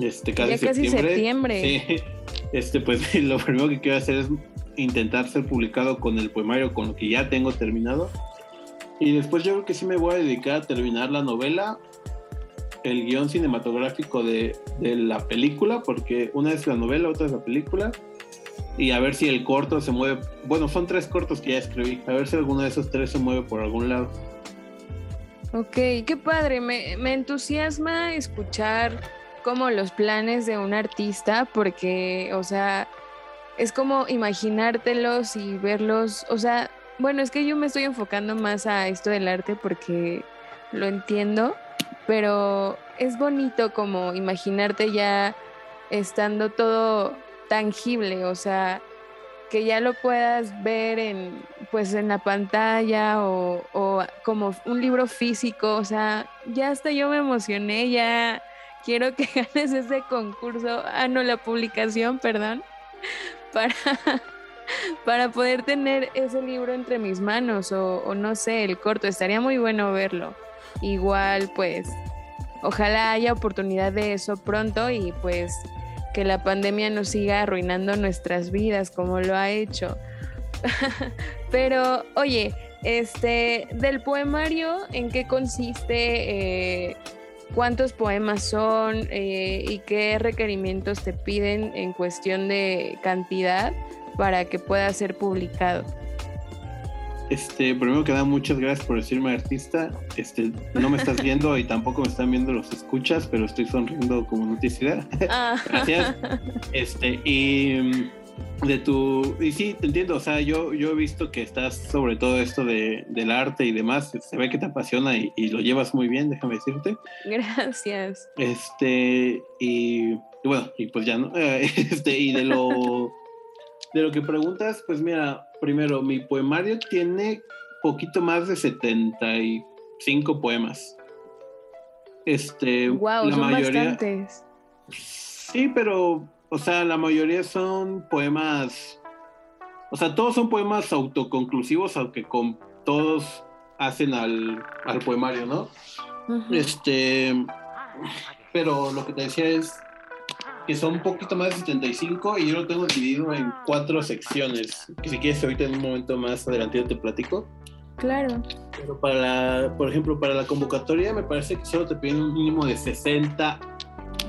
Este, casi ya casi septiembre. Sí. Este, pues lo primero que quiero hacer es intentar ser publicado con el poemario, con lo que ya tengo terminado. Y después yo creo que sí me voy a dedicar a terminar la novela el guion cinematográfico de, la película, porque una es la novela, otra es la película, y a ver si el corto se mueve. Bueno, son tres cortos que ya escribí, a ver si alguno de esos tres se mueve por algún lado. Ok, qué padre, me, me entusiasma escuchar como los planes de un artista, porque, o sea, es como imaginártelos y verlos, o sea, bueno, es que yo me estoy enfocando más a esto del arte porque lo entiendo, pero es bonito como imaginarte ya estando todo tangible, o sea, que ya lo puedas ver en pues en la pantalla o, como un libro físico, o sea, ya hasta yo me emocioné, ya quiero que ganes ese concurso, ah no, la publicación, perdón, para, para poder tener ese libro entre mis manos o, o no sé, el corto. Estaría muy bueno verlo. Igual, pues, ojalá haya oportunidad de eso pronto y pues que la pandemia no siga arruinando nuestras vidas como lo ha hecho. Pero, oye, este, del poemario, ¿en qué consiste? Eh, ¿Cuántos poemas son? Eh, ¿Y qué requerimientos te piden en cuestión de cantidad para que pueda ser publicado? Este, primero que nada, muchas gracias por decirme artista. Este, no me estás viendo y tampoco me están viendo los escuchas, pero estoy sonriendo como noticia. Ah. gracias. Este, y de tu y sí te entiendo o sea yo yo he visto que estás sobre todo esto de, del arte y demás se ve que te apasiona y, lo llevas muy bien déjame decirte gracias este y, bueno y pues ya no este y de lo de lo que preguntas pues mira primero mi poemario tiene poquito más de 75 poemas este wow, la son mayoría bastantes. sí pero o sea, la mayoría son poemas, o sea, todos son poemas autoconclusivos, aunque con todos hacen al, poemario, ¿no? Este, pero lo que te decía es que son un poquito más de 75 y yo lo tengo dividido en cuatro secciones, que si quieres ahorita en un momento más adelante te platico. Claro. Pero para, por ejemplo, para la convocatoria me parece que solo te piden un mínimo de 60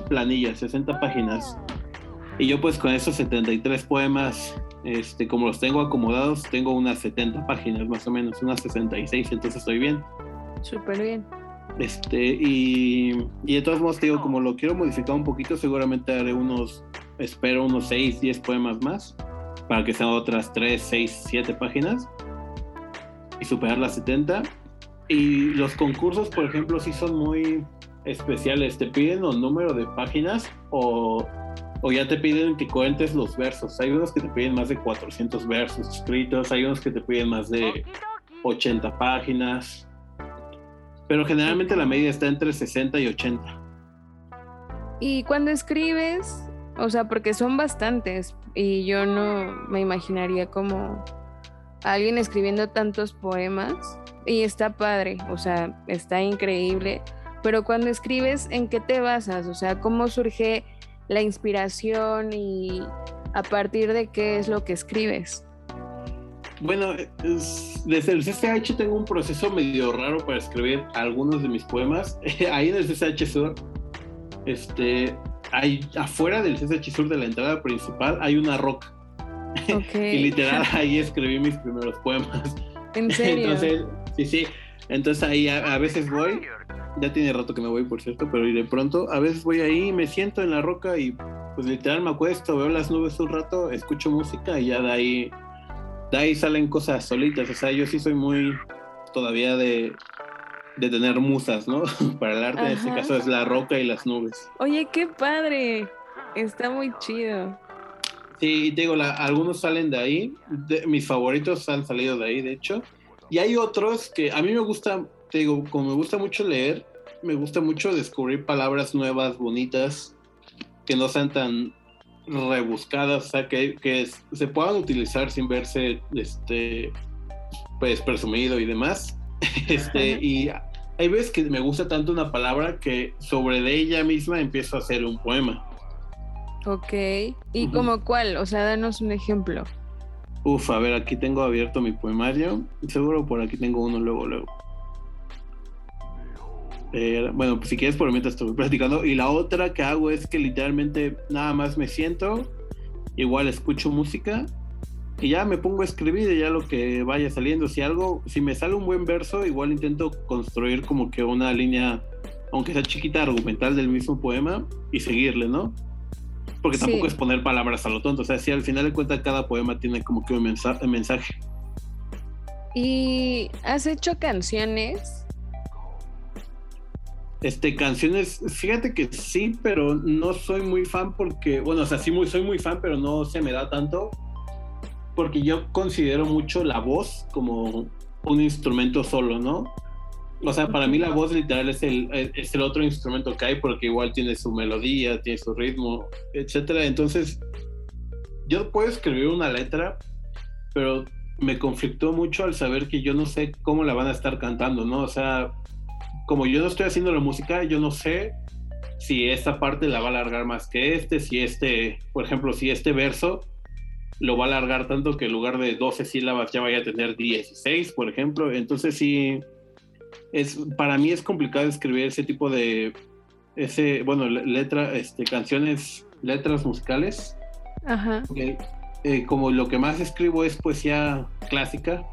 planillas, 60 páginas. Y yo pues con esos 73 poemas, este, como los tengo acomodados, tengo unas 70 páginas más o menos, unas 66, entonces estoy bien. Súper bien. Este, y, y de todos modos, te digo, como lo quiero modificar un poquito, seguramente haré unos, espero unos 6, 10 poemas más, para que sean otras 3, 6, 7 páginas, y superar las 70. Y los concursos, por ejemplo, sí son muy especiales, te piden un número de páginas o o ya te piden que cuentes los versos. Hay unos que te piden más de 400 versos escritos, hay unos que te piden más de 80 páginas, pero generalmente la media está entre 60 y 80. Y cuando escribes, o sea, porque son bastantes y yo no me imaginaría como alguien escribiendo tantos poemas y está padre, o sea, está increíble, pero cuando escribes, ¿en qué te basas? O sea, ¿cómo surge la inspiración y a partir de qué es lo que escribes? Bueno, desde el CCH tengo un proceso medio raro para escribir algunos de mis poemas. Ahí en el CCH Sur, este, hay, afuera del CCH Sur de la entrada principal hay una roca. y literal ahí escribí mis primeros poemas. ¿En serio? Entonces, sí, sí. Entonces ahí a veces voy ya tiene rato que me voy, por cierto, pero de pronto a veces voy ahí, me siento en la roca y pues literal me acuesto, veo las nubes un rato, escucho música y ya de ahí, de ahí salen cosas solitas. O sea, yo sí soy muy todavía de, de tener musas, ¿no? Para el arte, en este caso es la roca y las nubes. Oye, qué padre. Está muy chido. Sí, te digo, algunos salen de ahí. mis favoritos han salido de ahí, de hecho. Y hay otros que a mí me gusta te digo, como me gusta mucho leer, me gusta mucho descubrir palabras nuevas, bonitas, que no sean tan rebuscadas, o sea, que, que se puedan utilizar sin verse, este, pues, presumido y demás. Este, y hay veces que me gusta tanto una palabra que sobre de ella misma empiezo a hacer un poema. Ok, ¿y como cuál? O sea, danos un ejemplo. Uf, a ver, aquí tengo abierto mi poemario. Seguro por aquí tengo uno luego, luego. Eh, bueno, pues si quieres por mientras estoy platicando. Y la otra que hago es que literalmente nada más me siento, igual escucho música y ya me pongo a escribir y ya lo que vaya saliendo. Si algo, si me sale un buen verso, igual intento construir como que una línea, aunque sea chiquita, argumental del mismo poema y seguirle, ¿no? Porque tampoco es poner palabras a lo tonto. O sea, si al final de cuentas cada poema tiene como que un mensaje. ¿Y has hecho canciones? Este, canciones, fíjate que sí, pero no soy muy fan porque, bueno, o sea, sí muy, soy muy fan, pero no se me da tanto porque yo considero mucho la voz como un instrumento solo, ¿no? O sea, para mí la voz literal es el, es el otro instrumento que hay porque igual tiene su melodía, tiene su ritmo, etcétera. Entonces, yo puedo escribir una letra pero me conflictó mucho al saber que yo no sé cómo la van a estar cantando, ¿no? O sea, como yo no estoy haciendo la música, yo no sé si esta parte la va a alargar más que este, si este, por ejemplo, si este verso lo va a alargar tanto que en lugar de 12 sílabas ya vaya a tener 16, por ejemplo. Entonces sí, es, para mí es complicado escribir ese tipo de, ese, bueno, letra, este, canciones, letras musicales. Ajá. Eh, como lo que más escribo es poesía clásica,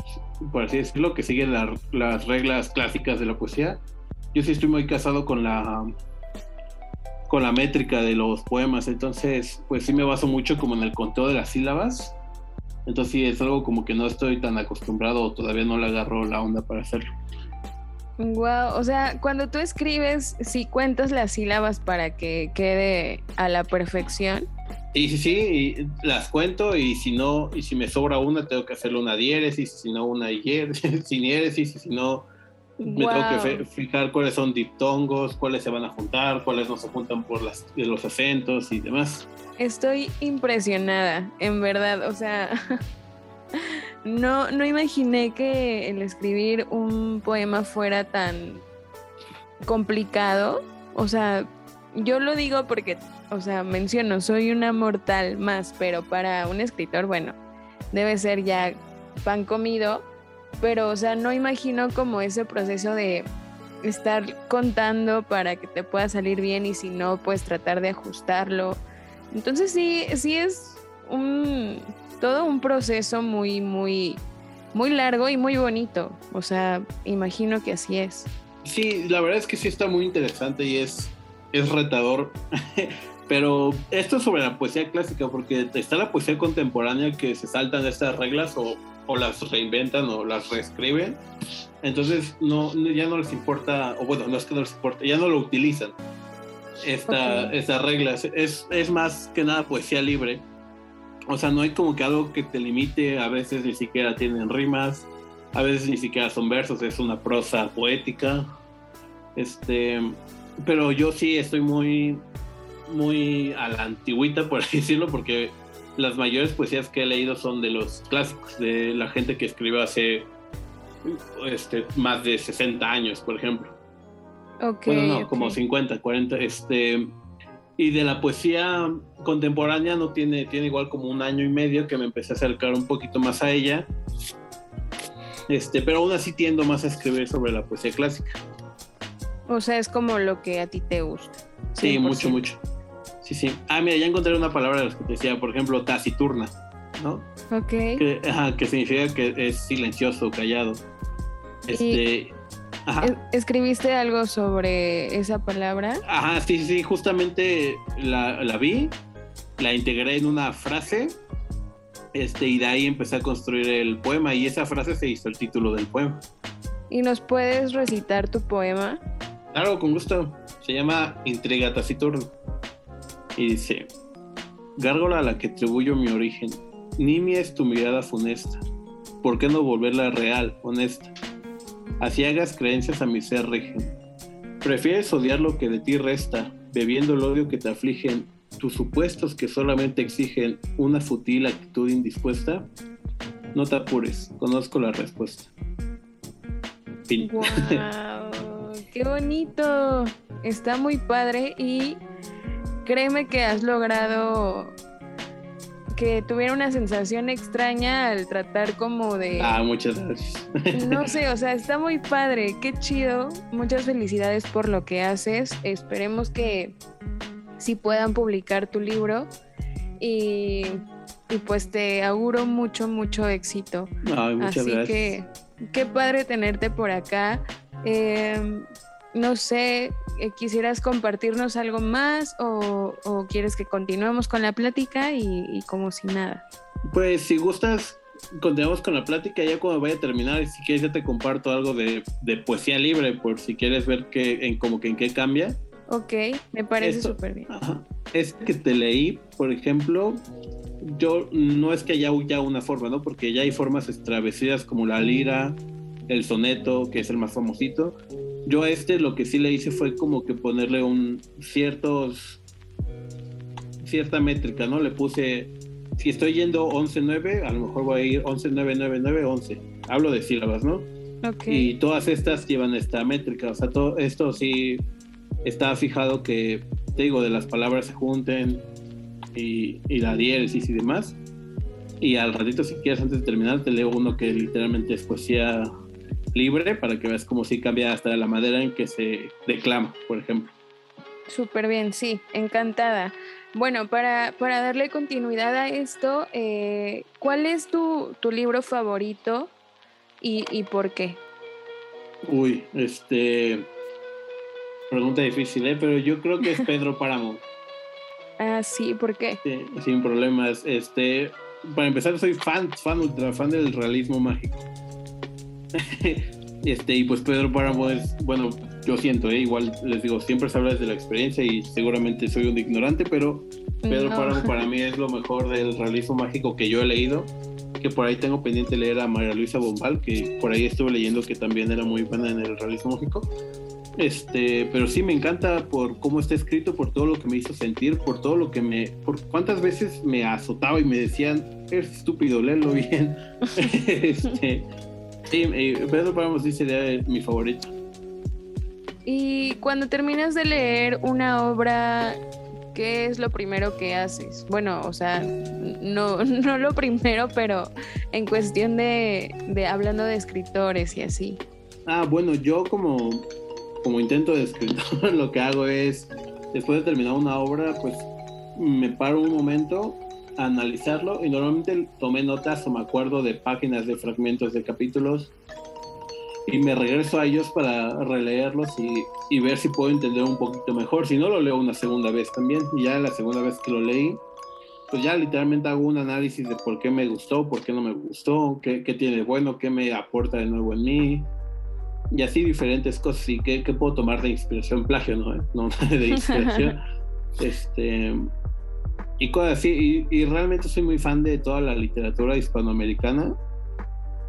por así decirlo, que sigue las reglas clásicas de la poesía. Yo sí estoy muy casado con la con la métrica de los poemas, entonces pues sí me baso mucho como en el conteo de las sílabas. Entonces sí es algo como que no estoy tan acostumbrado, todavía no le agarro la onda para hacerlo. Wow, o sea, cuando tú escribes, si cuentas las sílabas para que quede a la perfección. Sí, sí, sí, las cuento y si no, y si me sobra una, tengo que hacerle una diéresis, si no una diéresis, sin diéresis, y si no, me tengo que fijar cuáles son diptongos, cuáles se van a juntar, cuáles no se juntan por las, los acentos y demás. Estoy impresionada, en verdad. O sea, no, no imaginé que el escribir un poema fuera tan complicado. O sea, yo lo digo porque, o sea, menciono, soy una mortal más, pero para un escritor, bueno, debe ser ya pan comido pero, o sea, no imagino como ese proceso de estar contando para que te pueda salir bien y si no, pues tratar de ajustarlo. Entonces sí, sí es un todo un proceso muy, muy, muy largo y muy bonito. O sea, imagino que así es. Sí, la verdad es que sí está muy interesante y es, es retador. Pero esto es sobre la poesía clásica, porque está la poesía contemporánea que se saltan estas reglas o o las reinventan o las reescriben. Entonces no, ya no les importa, o bueno, no es que no les importa, ya no lo utilizan. Esta, Estas reglas. Es, es más que nada poesía libre. O sea, no hay como que algo que te limite, a veces ni siquiera tienen rimas, a veces ni siquiera son versos, es una prosa poética. Este, pero yo sí estoy muy, muy a la antigüita, por así decirlo, porque las mayores poesías que he leído son de los clásicos, de la gente que escribió hace este, más de 60 años, por ejemplo. Ok. bueno, no, como 50, 40. Este, y de la poesía contemporánea no tiene, tiene igual como un año y medio que me empecé a acercar un poquito más a ella. Este, pero aún así tiendo más a escribir sobre la poesía clásica. O sea, es como lo que a ti te gusta. Sí, mucho, mucho. Sí, sí. Ah, mira, ya encontré una palabra de las que te decía, por ejemplo, taciturna, ¿no? Ok. Que, ajá, que significa que es silencioso, callado. Este. Ajá. ¿Escribiste algo sobre esa palabra? Ajá, sí, sí, justamente la, la vi, la integré en una frase, este, y de ahí empecé a construir el poema, y esa frase se hizo el título del poema. ¿Y nos puedes recitar tu poema? Claro, con gusto. Se llama Intriga Taciturna. Y dice, gárgola a la que atribuyo mi origen, nimia es tu mirada funesta, ¿por qué no volverla real, honesta? Así hagas creencias a mi ser rigen. Prefieres odiar lo que de ti resta, bebiendo el odio que te afligen, tus supuestos que solamente exigen una futil actitud indispuesta. No te apures, conozco la respuesta. Wow, ¡Qué bonito! Está muy padre y créeme que has logrado que tuviera una sensación extraña al tratar como de... Ah, muchas gracias. No sé, o sea, está muy padre, qué chido. Muchas felicidades por lo que haces. Esperemos que sí puedan publicar tu libro y, pues te auguro mucho, mucho éxito. Ay, muchas Así que qué padre tenerte por acá. Eh, no sé, eh, ¿quisieras compartirnos algo más o, quieres que continuemos con la plática y, como si nada? Pues si gustas, continuamos con la plática ya cuando vaya a terminar y si quieres ya te comparto algo de, poesía libre por si quieres ver que, en, como que en qué cambia. Ok, me parece súper bien. Es que te leí, por ejemplo, yo no es que haya ya una forma, ¿no? Porque ya hay formas extravecidas como la lira, el soneto, que es el más famosito, yo a este lo que sí le hice fue como que ponerle un ciertos cierta métrica, ¿no? Le puse si estoy yendo 11-9, a lo mejor voy a ir 11-9-9-9-11. Hablo de sílabas, ¿no? Y todas estas llevan esta métrica. O sea, todo esto sí está fijado que, te digo, de las palabras se junten y, y la diéresis y demás. Y al ratito, si quieres, antes de terminar, te leo uno que literalmente es poesía libre para que veas cómo sí cambia hasta la madera en que se declama, por ejemplo. Súper bien, sí, encantada. Bueno, para, para darle continuidad a esto, eh, ¿cuál es tu, tu libro favorito y, y, por qué? Uy, este. Pregunta difícil, ¿eh? Pero yo creo que es Pedro Páramo. ah, sí, ¿por qué? Sí, sin problemas. Este, para empezar, soy fan, fan, ultra fan del realismo mágico. este, y pues Pedro Páramo es, bueno, yo siento, ¿eh? igual les digo, siempre se habla desde la experiencia y seguramente soy un ignorante, pero Pedro Páramo para mí es lo mejor del realismo mágico que yo he leído. Que por ahí tengo pendiente leer a María Luisa Bombal, que por ahí estuve leyendo que también era muy buena en el realismo mágico. Este, pero sí me encanta por cómo está escrito, por todo lo que me hizo sentir, por todo lo que me, por cuántas veces me azotaba y me decían, eres estúpido, léelo bien. este, sí, eh, Pedro Páramo sí sería mi favorito. Y cuando terminas de leer una obra, ¿qué es lo primero que haces? Bueno, o sea, no, no lo primero, pero en cuestión de, de hablando de escritores y así. Ah, bueno, yo como como intento de escritor, lo que hago es, después de terminar una obra, pues me paro un momento a analizarlo y normalmente tomé notas o me acuerdo de páginas, de fragmentos, de capítulos y me regreso a ellos para releerlos y, y, ver si puedo entender un poquito mejor. Si no, lo leo una segunda vez también. Y ya la segunda vez que lo leí, pues ya literalmente hago un análisis de por qué me gustó, por qué no me gustó, qué, qué tiene bueno, qué me aporta de nuevo en mí, y así diferentes cosas. ¿Y qué, puedo tomar de inspiración? Plagio, ¿no? no de inspiración. este, y cosas así. Y, realmente soy muy fan de toda la literatura hispanoamericana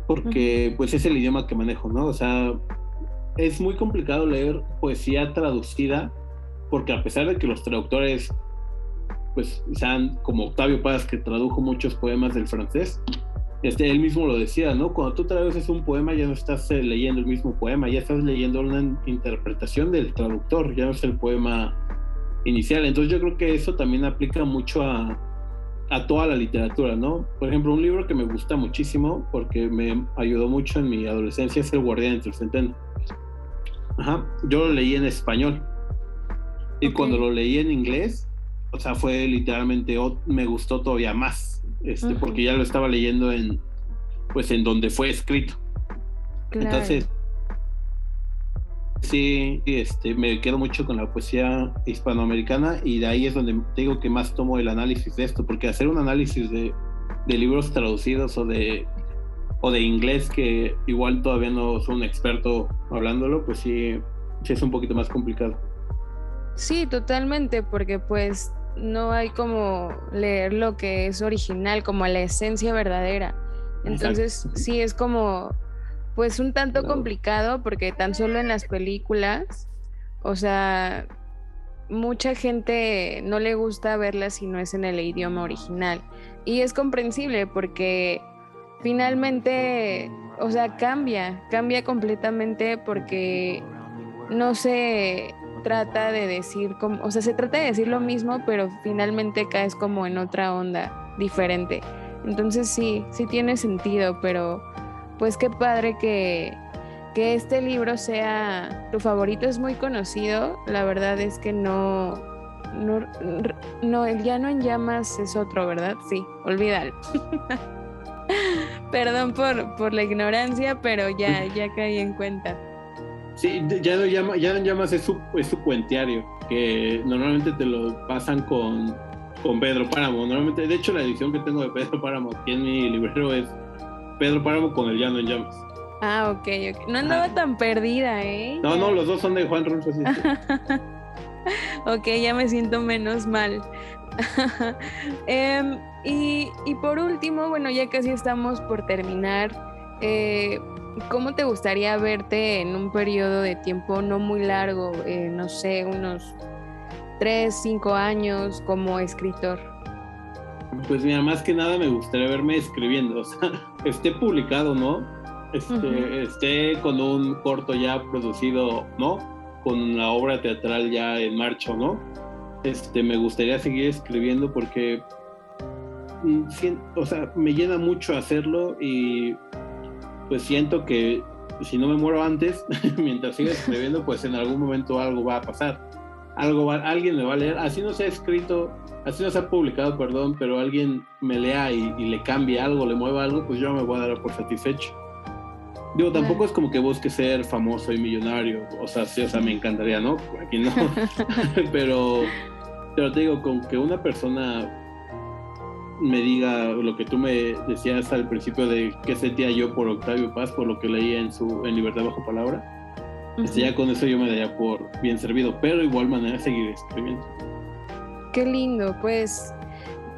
porque pues es el idioma que manejo, ¿no? O sea, es muy complicado leer poesía traducida porque a pesar de que los traductores pues sean como Octavio Paz que tradujo muchos poemas del francés, este, él mismo lo decía, ¿no? Cuando tú traduces un poema ya no estás eh, leyendo el mismo poema, ya estás leyendo una interpretación del traductor, ya no es el poema inicial. Entonces yo creo que eso también aplica mucho a, a toda la literatura, ¿no? Por ejemplo, un libro que me gusta muchísimo porque me ayudó mucho en mi adolescencia es El Guardián entre el Centeno. Ajá, yo lo leí en español. Y cuando lo leí en inglés, o sea, fue literalmente, me gustó todavía más este, porque ya lo estaba leyendo en, pues en donde fue escrito. Entonces, sí, este, me quedo mucho con la poesía hispanoamericana y de ahí es donde digo que más tomo el análisis de esto, porque hacer un análisis de, de libros traducidos o de o de inglés que igual todavía no soy un experto hablándolo, pues sí, sí es un poquito más complicado. Sí, totalmente, porque pues no hay como leer lo que es original, como la esencia verdadera. Entonces sí es como, pues un tanto complicado porque tan solo en las películas, o sea, mucha gente no le gusta verlas si no es en el idioma original. Y es comprensible porque finalmente, o sea, cambia, cambia completamente porque no sé, trata de decir, como, o sea, se trata de decir lo mismo, pero finalmente caes como en otra onda diferente. Entonces sí, sí tiene sentido, pero pues qué padre que, que este libro sea tu favorito, es muy conocido, la verdad es que no, no, no el llano en llamas es otro, ¿verdad? Sí, olvídalo. Perdón por, por la ignorancia, pero ya, ya caí en cuenta. Sí, ya no, llama, ya no llamas, es su, es su cuentiario, que normalmente te lo pasan con, con Pedro Páramo. Normalmente, de hecho, la edición que tengo de Pedro Páramo aquí en mi librero es Pedro Páramo con el Llano en Llamas. Ah, ok, ok. No andaba tan perdida, ¿eh? No, no, los dos son de Juan Ronzo. ok, ya me siento menos mal. Em, y, y, por último, bueno, ya casi estamos por terminar. Eh, ¿Cómo te gustaría verte en un periodo de tiempo no muy largo, eh, no sé, unos 3, 5 años como escritor? Pues mira, más que nada me gustaría verme escribiendo, o sea, esté publicado, ¿no? Este, Esté con un corto ya producido, ¿no? Con la obra teatral ya en marcha, ¿no? Este, me gustaría seguir escribiendo porque, mm, o sea, me llena mucho hacerlo y pues siento que si no me muero antes, mientras siga escribiendo, pues en algún momento algo va a pasar. Algo va, alguien me va a leer, así no se ha escrito así no se ha publicado, perdón, pero alguien me lea y, le cambie algo, le mueva algo, pues yo me voy a dar por satisfecho. Digo, tampoco es como que busque ser famoso y millonario, o sea, sí, o sea, me encantaría, ¿no? Aquí no. pero, pero te digo, con que una persona me diga lo que tú me decías al principio de qué sentía yo por Octavio Paz, por lo que leía en su en Libertad bajo palabra, este, ya con eso yo me daría por bien servido, pero igual manera seguir escribiendo. Qué lindo, pues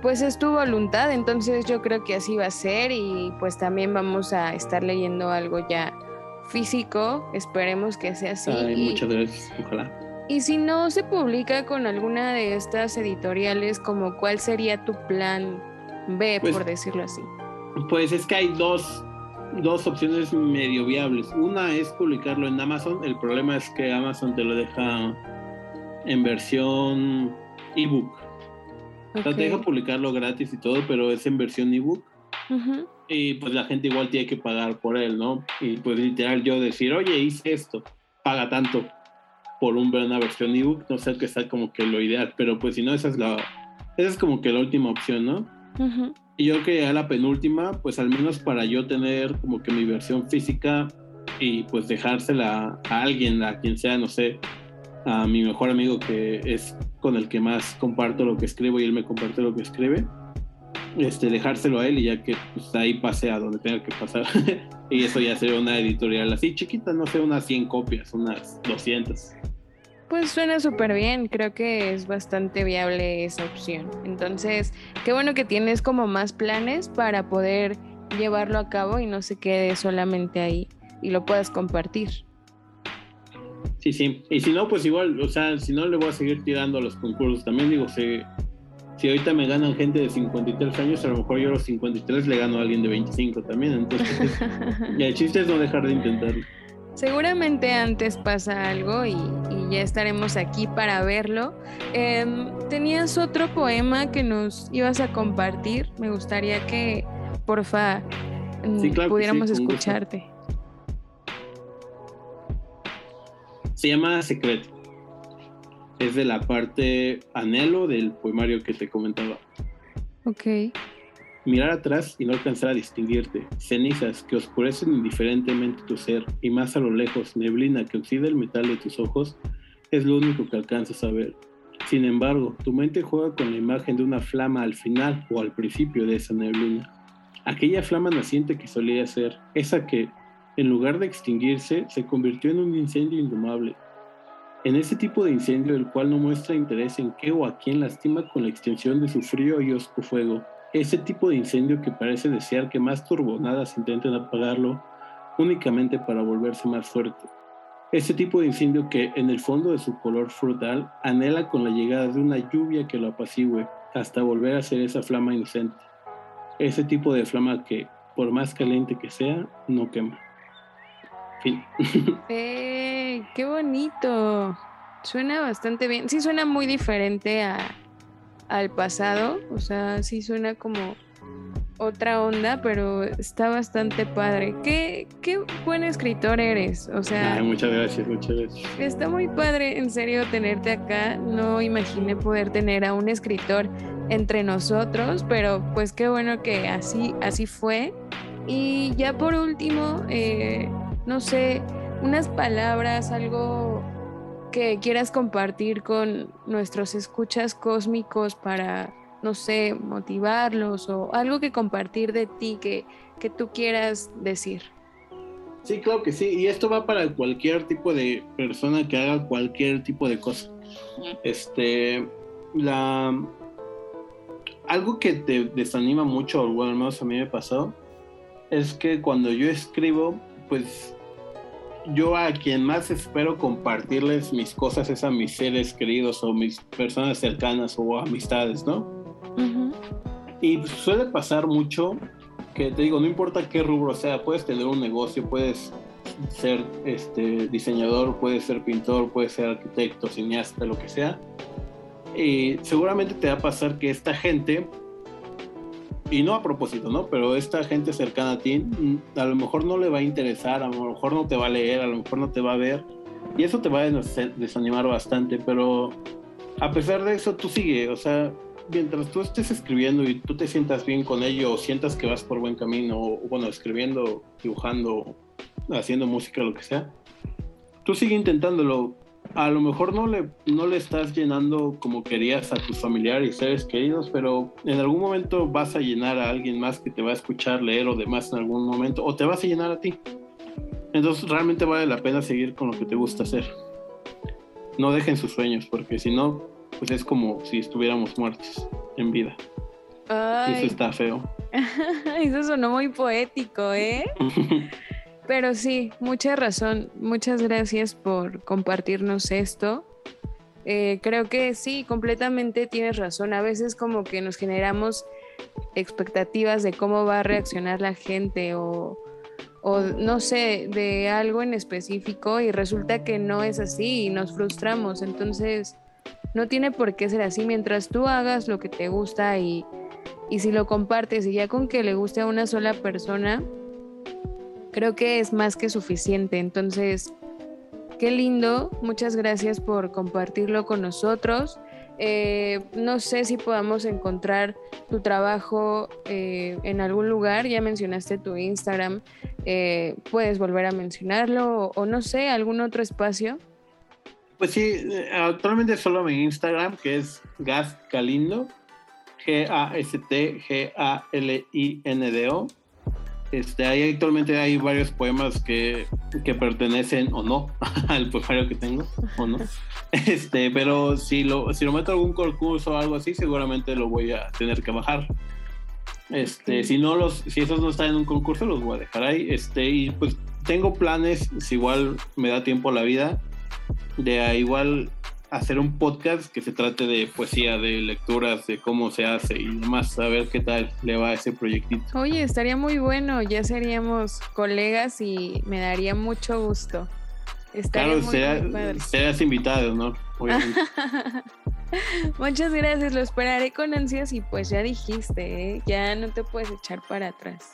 pues es tu voluntad, entonces yo creo que así va a ser y pues también vamos a estar leyendo algo ya físico, esperemos que sea así. muchas gracias, ojalá. Y si no se publica con alguna de estas editoriales, como cuál sería tu plan B, pues por decirlo así? Pues es que hay dos, dos opciones medio viables. Una es publicarlo en Amazon, el problema es que Amazon te lo deja en versión ebook. te deja publicarlo gratis y todo, pero es en versión ebook. Y pues la gente igual tiene que pagar por él, ¿no? Y pues literal yo decir, oye, hice esto, paga tanto por una versión ebook, no sé que está como que lo ideal, pero pues si no, esa es la, esa es como que la última opción, ¿no? Y yo que ya la penúltima, pues al menos para yo tener como que mi versión física y pues dejársela a alguien, a quien sea, no sé, a mi mejor amigo que es con el que más comparto lo que escribo y él me comparte lo que escribe, este, dejárselo a él y ya que pues, ahí pase a donde tenga que pasar. y eso ya sería una editorial así chiquita, no sé, unas 100 copias, unas 200. Pues suena súper bien, creo que es bastante viable esa opción. Entonces, qué bueno que tienes como más planes para poder llevarlo a cabo y no se quede solamente ahí y lo puedas compartir. Sí, sí. Y si no, pues igual, o sea, si no le voy a seguir tirando a los concursos. También digo, si, si ahorita me ganan gente de 53 años, a lo mejor yo a los 53 le gano a alguien de 25 también. Entonces, y el chiste es no dejar de intentarlo. Seguramente antes pasa algo y, ya estaremos aquí para verlo. Em, tenías otro poema que nos ibas a compartir. Me gustaría que, porfa, mm, pudiéramos escucharte. Se llama Secreto. Es de la parte anhelo del poemario que te comentaba. Ok. Mirar atrás y no alcanzar a distinguirte. Cenizas que oscurecen indiferentemente tu ser y más a lo lejos, neblina que oxida el metal de tus ojos, es lo único que alcanzas a ver. Sin embargo, tu mente juega con la imagen de una flama al final o al principio de esa neblina. Aquella flama naciente que solía ser, esa que, en lugar de extinguirse, se convirtió en un incendio indomable. En ese tipo de incendio el cual no muestra interés en qué o a quién lastima con la extensión de su frío y osco fuego. Ese tipo de incendio que parece desear que más turbonadas intenten apagarlo únicamente para volverse más fuerte. Ese tipo de incendio que, en el fondo de su color frutal, anhela con la llegada de una lluvia que lo apacigüe hasta volver a ser esa flama inocente. Ese tipo de flama que, por más caliente que sea, no quema. ¡Eh! ¡Qué bonito! Suena bastante bien. Sí, suena muy diferente a, al pasado. O sea, sí suena como otra onda, pero está bastante padre. ¿Qué, qué buen escritor eres? O sea. muchas gracias, muchas gracias. Está muy padre, en serio, tenerte acá. No imaginé poder tener a un escritor entre nosotros, pero pues qué bueno que así, así fue. Y ya por último, eh, no sé, unas palabras, algo que quieras compartir con nuestros escuchas cósmicos para, no sé, motivarlos o algo que compartir de ti que, que tú quieras decir. Sí, claro que sí. Y esto va para cualquier tipo de persona que haga cualquier tipo de cosa. Este, la, algo que te desanima mucho, o bueno, al menos a mí me pasó, es que cuando yo escribo, pues yo a quien más espero compartirles mis cosas es a mis seres queridos o mis personas cercanas o amistades, ¿no? Y suele pasar mucho que te digo, no importa qué rubro sea, puedes tener un negocio, puedes ser este, diseñador, puedes ser pintor, puedes ser arquitecto, cineasta, lo que sea. Y seguramente te va a pasar que esta gente, y no a propósito, ¿no? Pero esta gente cercana a ti, a lo mejor no le va a interesar, a lo mejor no te va a leer, a lo mejor no te va a ver. Y eso te va a desanimar bastante, pero a pesar de eso, tú sigue, o sea, mientras tú estés escribiendo y tú te sientas bien con ello, o sientas que vas por buen camino, o bueno, escribiendo, dibujando, haciendo música, lo que sea, tú sigue intentándolo. A lo mejor no le, no le estás llenando como querías a tus familiares y seres queridos, pero en algún momento vas a llenar a alguien más que te va a escuchar, leer o demás en algún momento, o te vas a llenar a ti. Entonces realmente vale la pena seguir con lo que te gusta hacer. No dejen sus sueños, porque si no, pues es como si estuviéramos muertos en vida. Eso está feo. Eso sonó muy poético, ¿eh? Pero sí, mucha razón. Muchas gracias por compartirnos esto. Eh, creo que sí, completamente tienes razón. A veces como que nos generamos expectativas de cómo va a reaccionar la gente o, o no sé, de algo en específico y resulta que no es así y nos frustramos. Entonces, no tiene por qué ser así mientras tú hagas lo que te gusta y, si lo compartes y ya con que le guste a una sola persona, creo que es más que suficiente. Entonces, qué lindo. Muchas gracias por compartirlo con nosotros. Eh, no sé si podamos encontrar tu trabajo eh, en algún lugar. Ya mencionaste tu Instagram. Eh, puedes volver a mencionarlo o no sé, algún otro espacio. Pues sí, actualmente solo mi Instagram, que es Gas Galindo, G-A-S-T-G-A-L-I-N-D-O. Este, ahí actualmente hay varios poemas que, que pertenecen o no al poemario que tengo, o no. Este, pero si lo, si lo meto a algún concurso o algo así, seguramente lo voy a tener que bajar. Este, si no los, si esos no están en un concurso, los voy a dejar ahí. Este, y pues tengo planes, si igual me da tiempo la vida, de igual hacer un podcast que se trate de poesía, de lecturas, de cómo se hace y demás, a ver qué tal le va a ese proyectito. Oye, estaría muy bueno, ya seríamos colegas y me daría mucho gusto. Estaría claro, serás invitado, ¿no? Muchas gracias, lo esperaré con ansias y pues ya dijiste, ¿eh? ya no te puedes echar para atrás.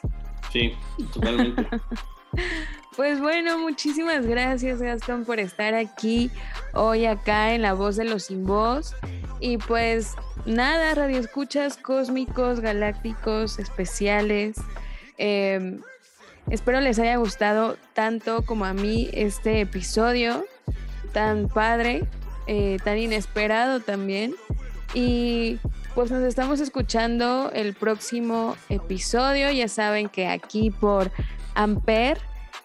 Sí, totalmente. Pues bueno, muchísimas gracias Gastón por estar aquí hoy acá en La Voz de los Sin Voz. Y pues nada, radio escuchas cósmicos, galácticos, especiales. Em, espero les haya gustado tanto como a mí este episodio tan padre, eh, tan inesperado también. Y pues nos estamos escuchando el próximo episodio. Ya saben que aquí por Amper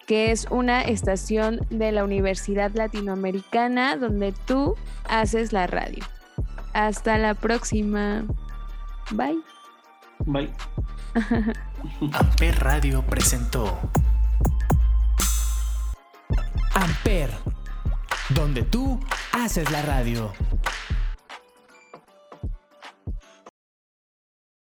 que es una estación de la Universidad Latinoamericana donde tú haces la radio. Hasta la próxima. Bye. Bye. Amper Radio presentó Amper, donde tú haces la radio.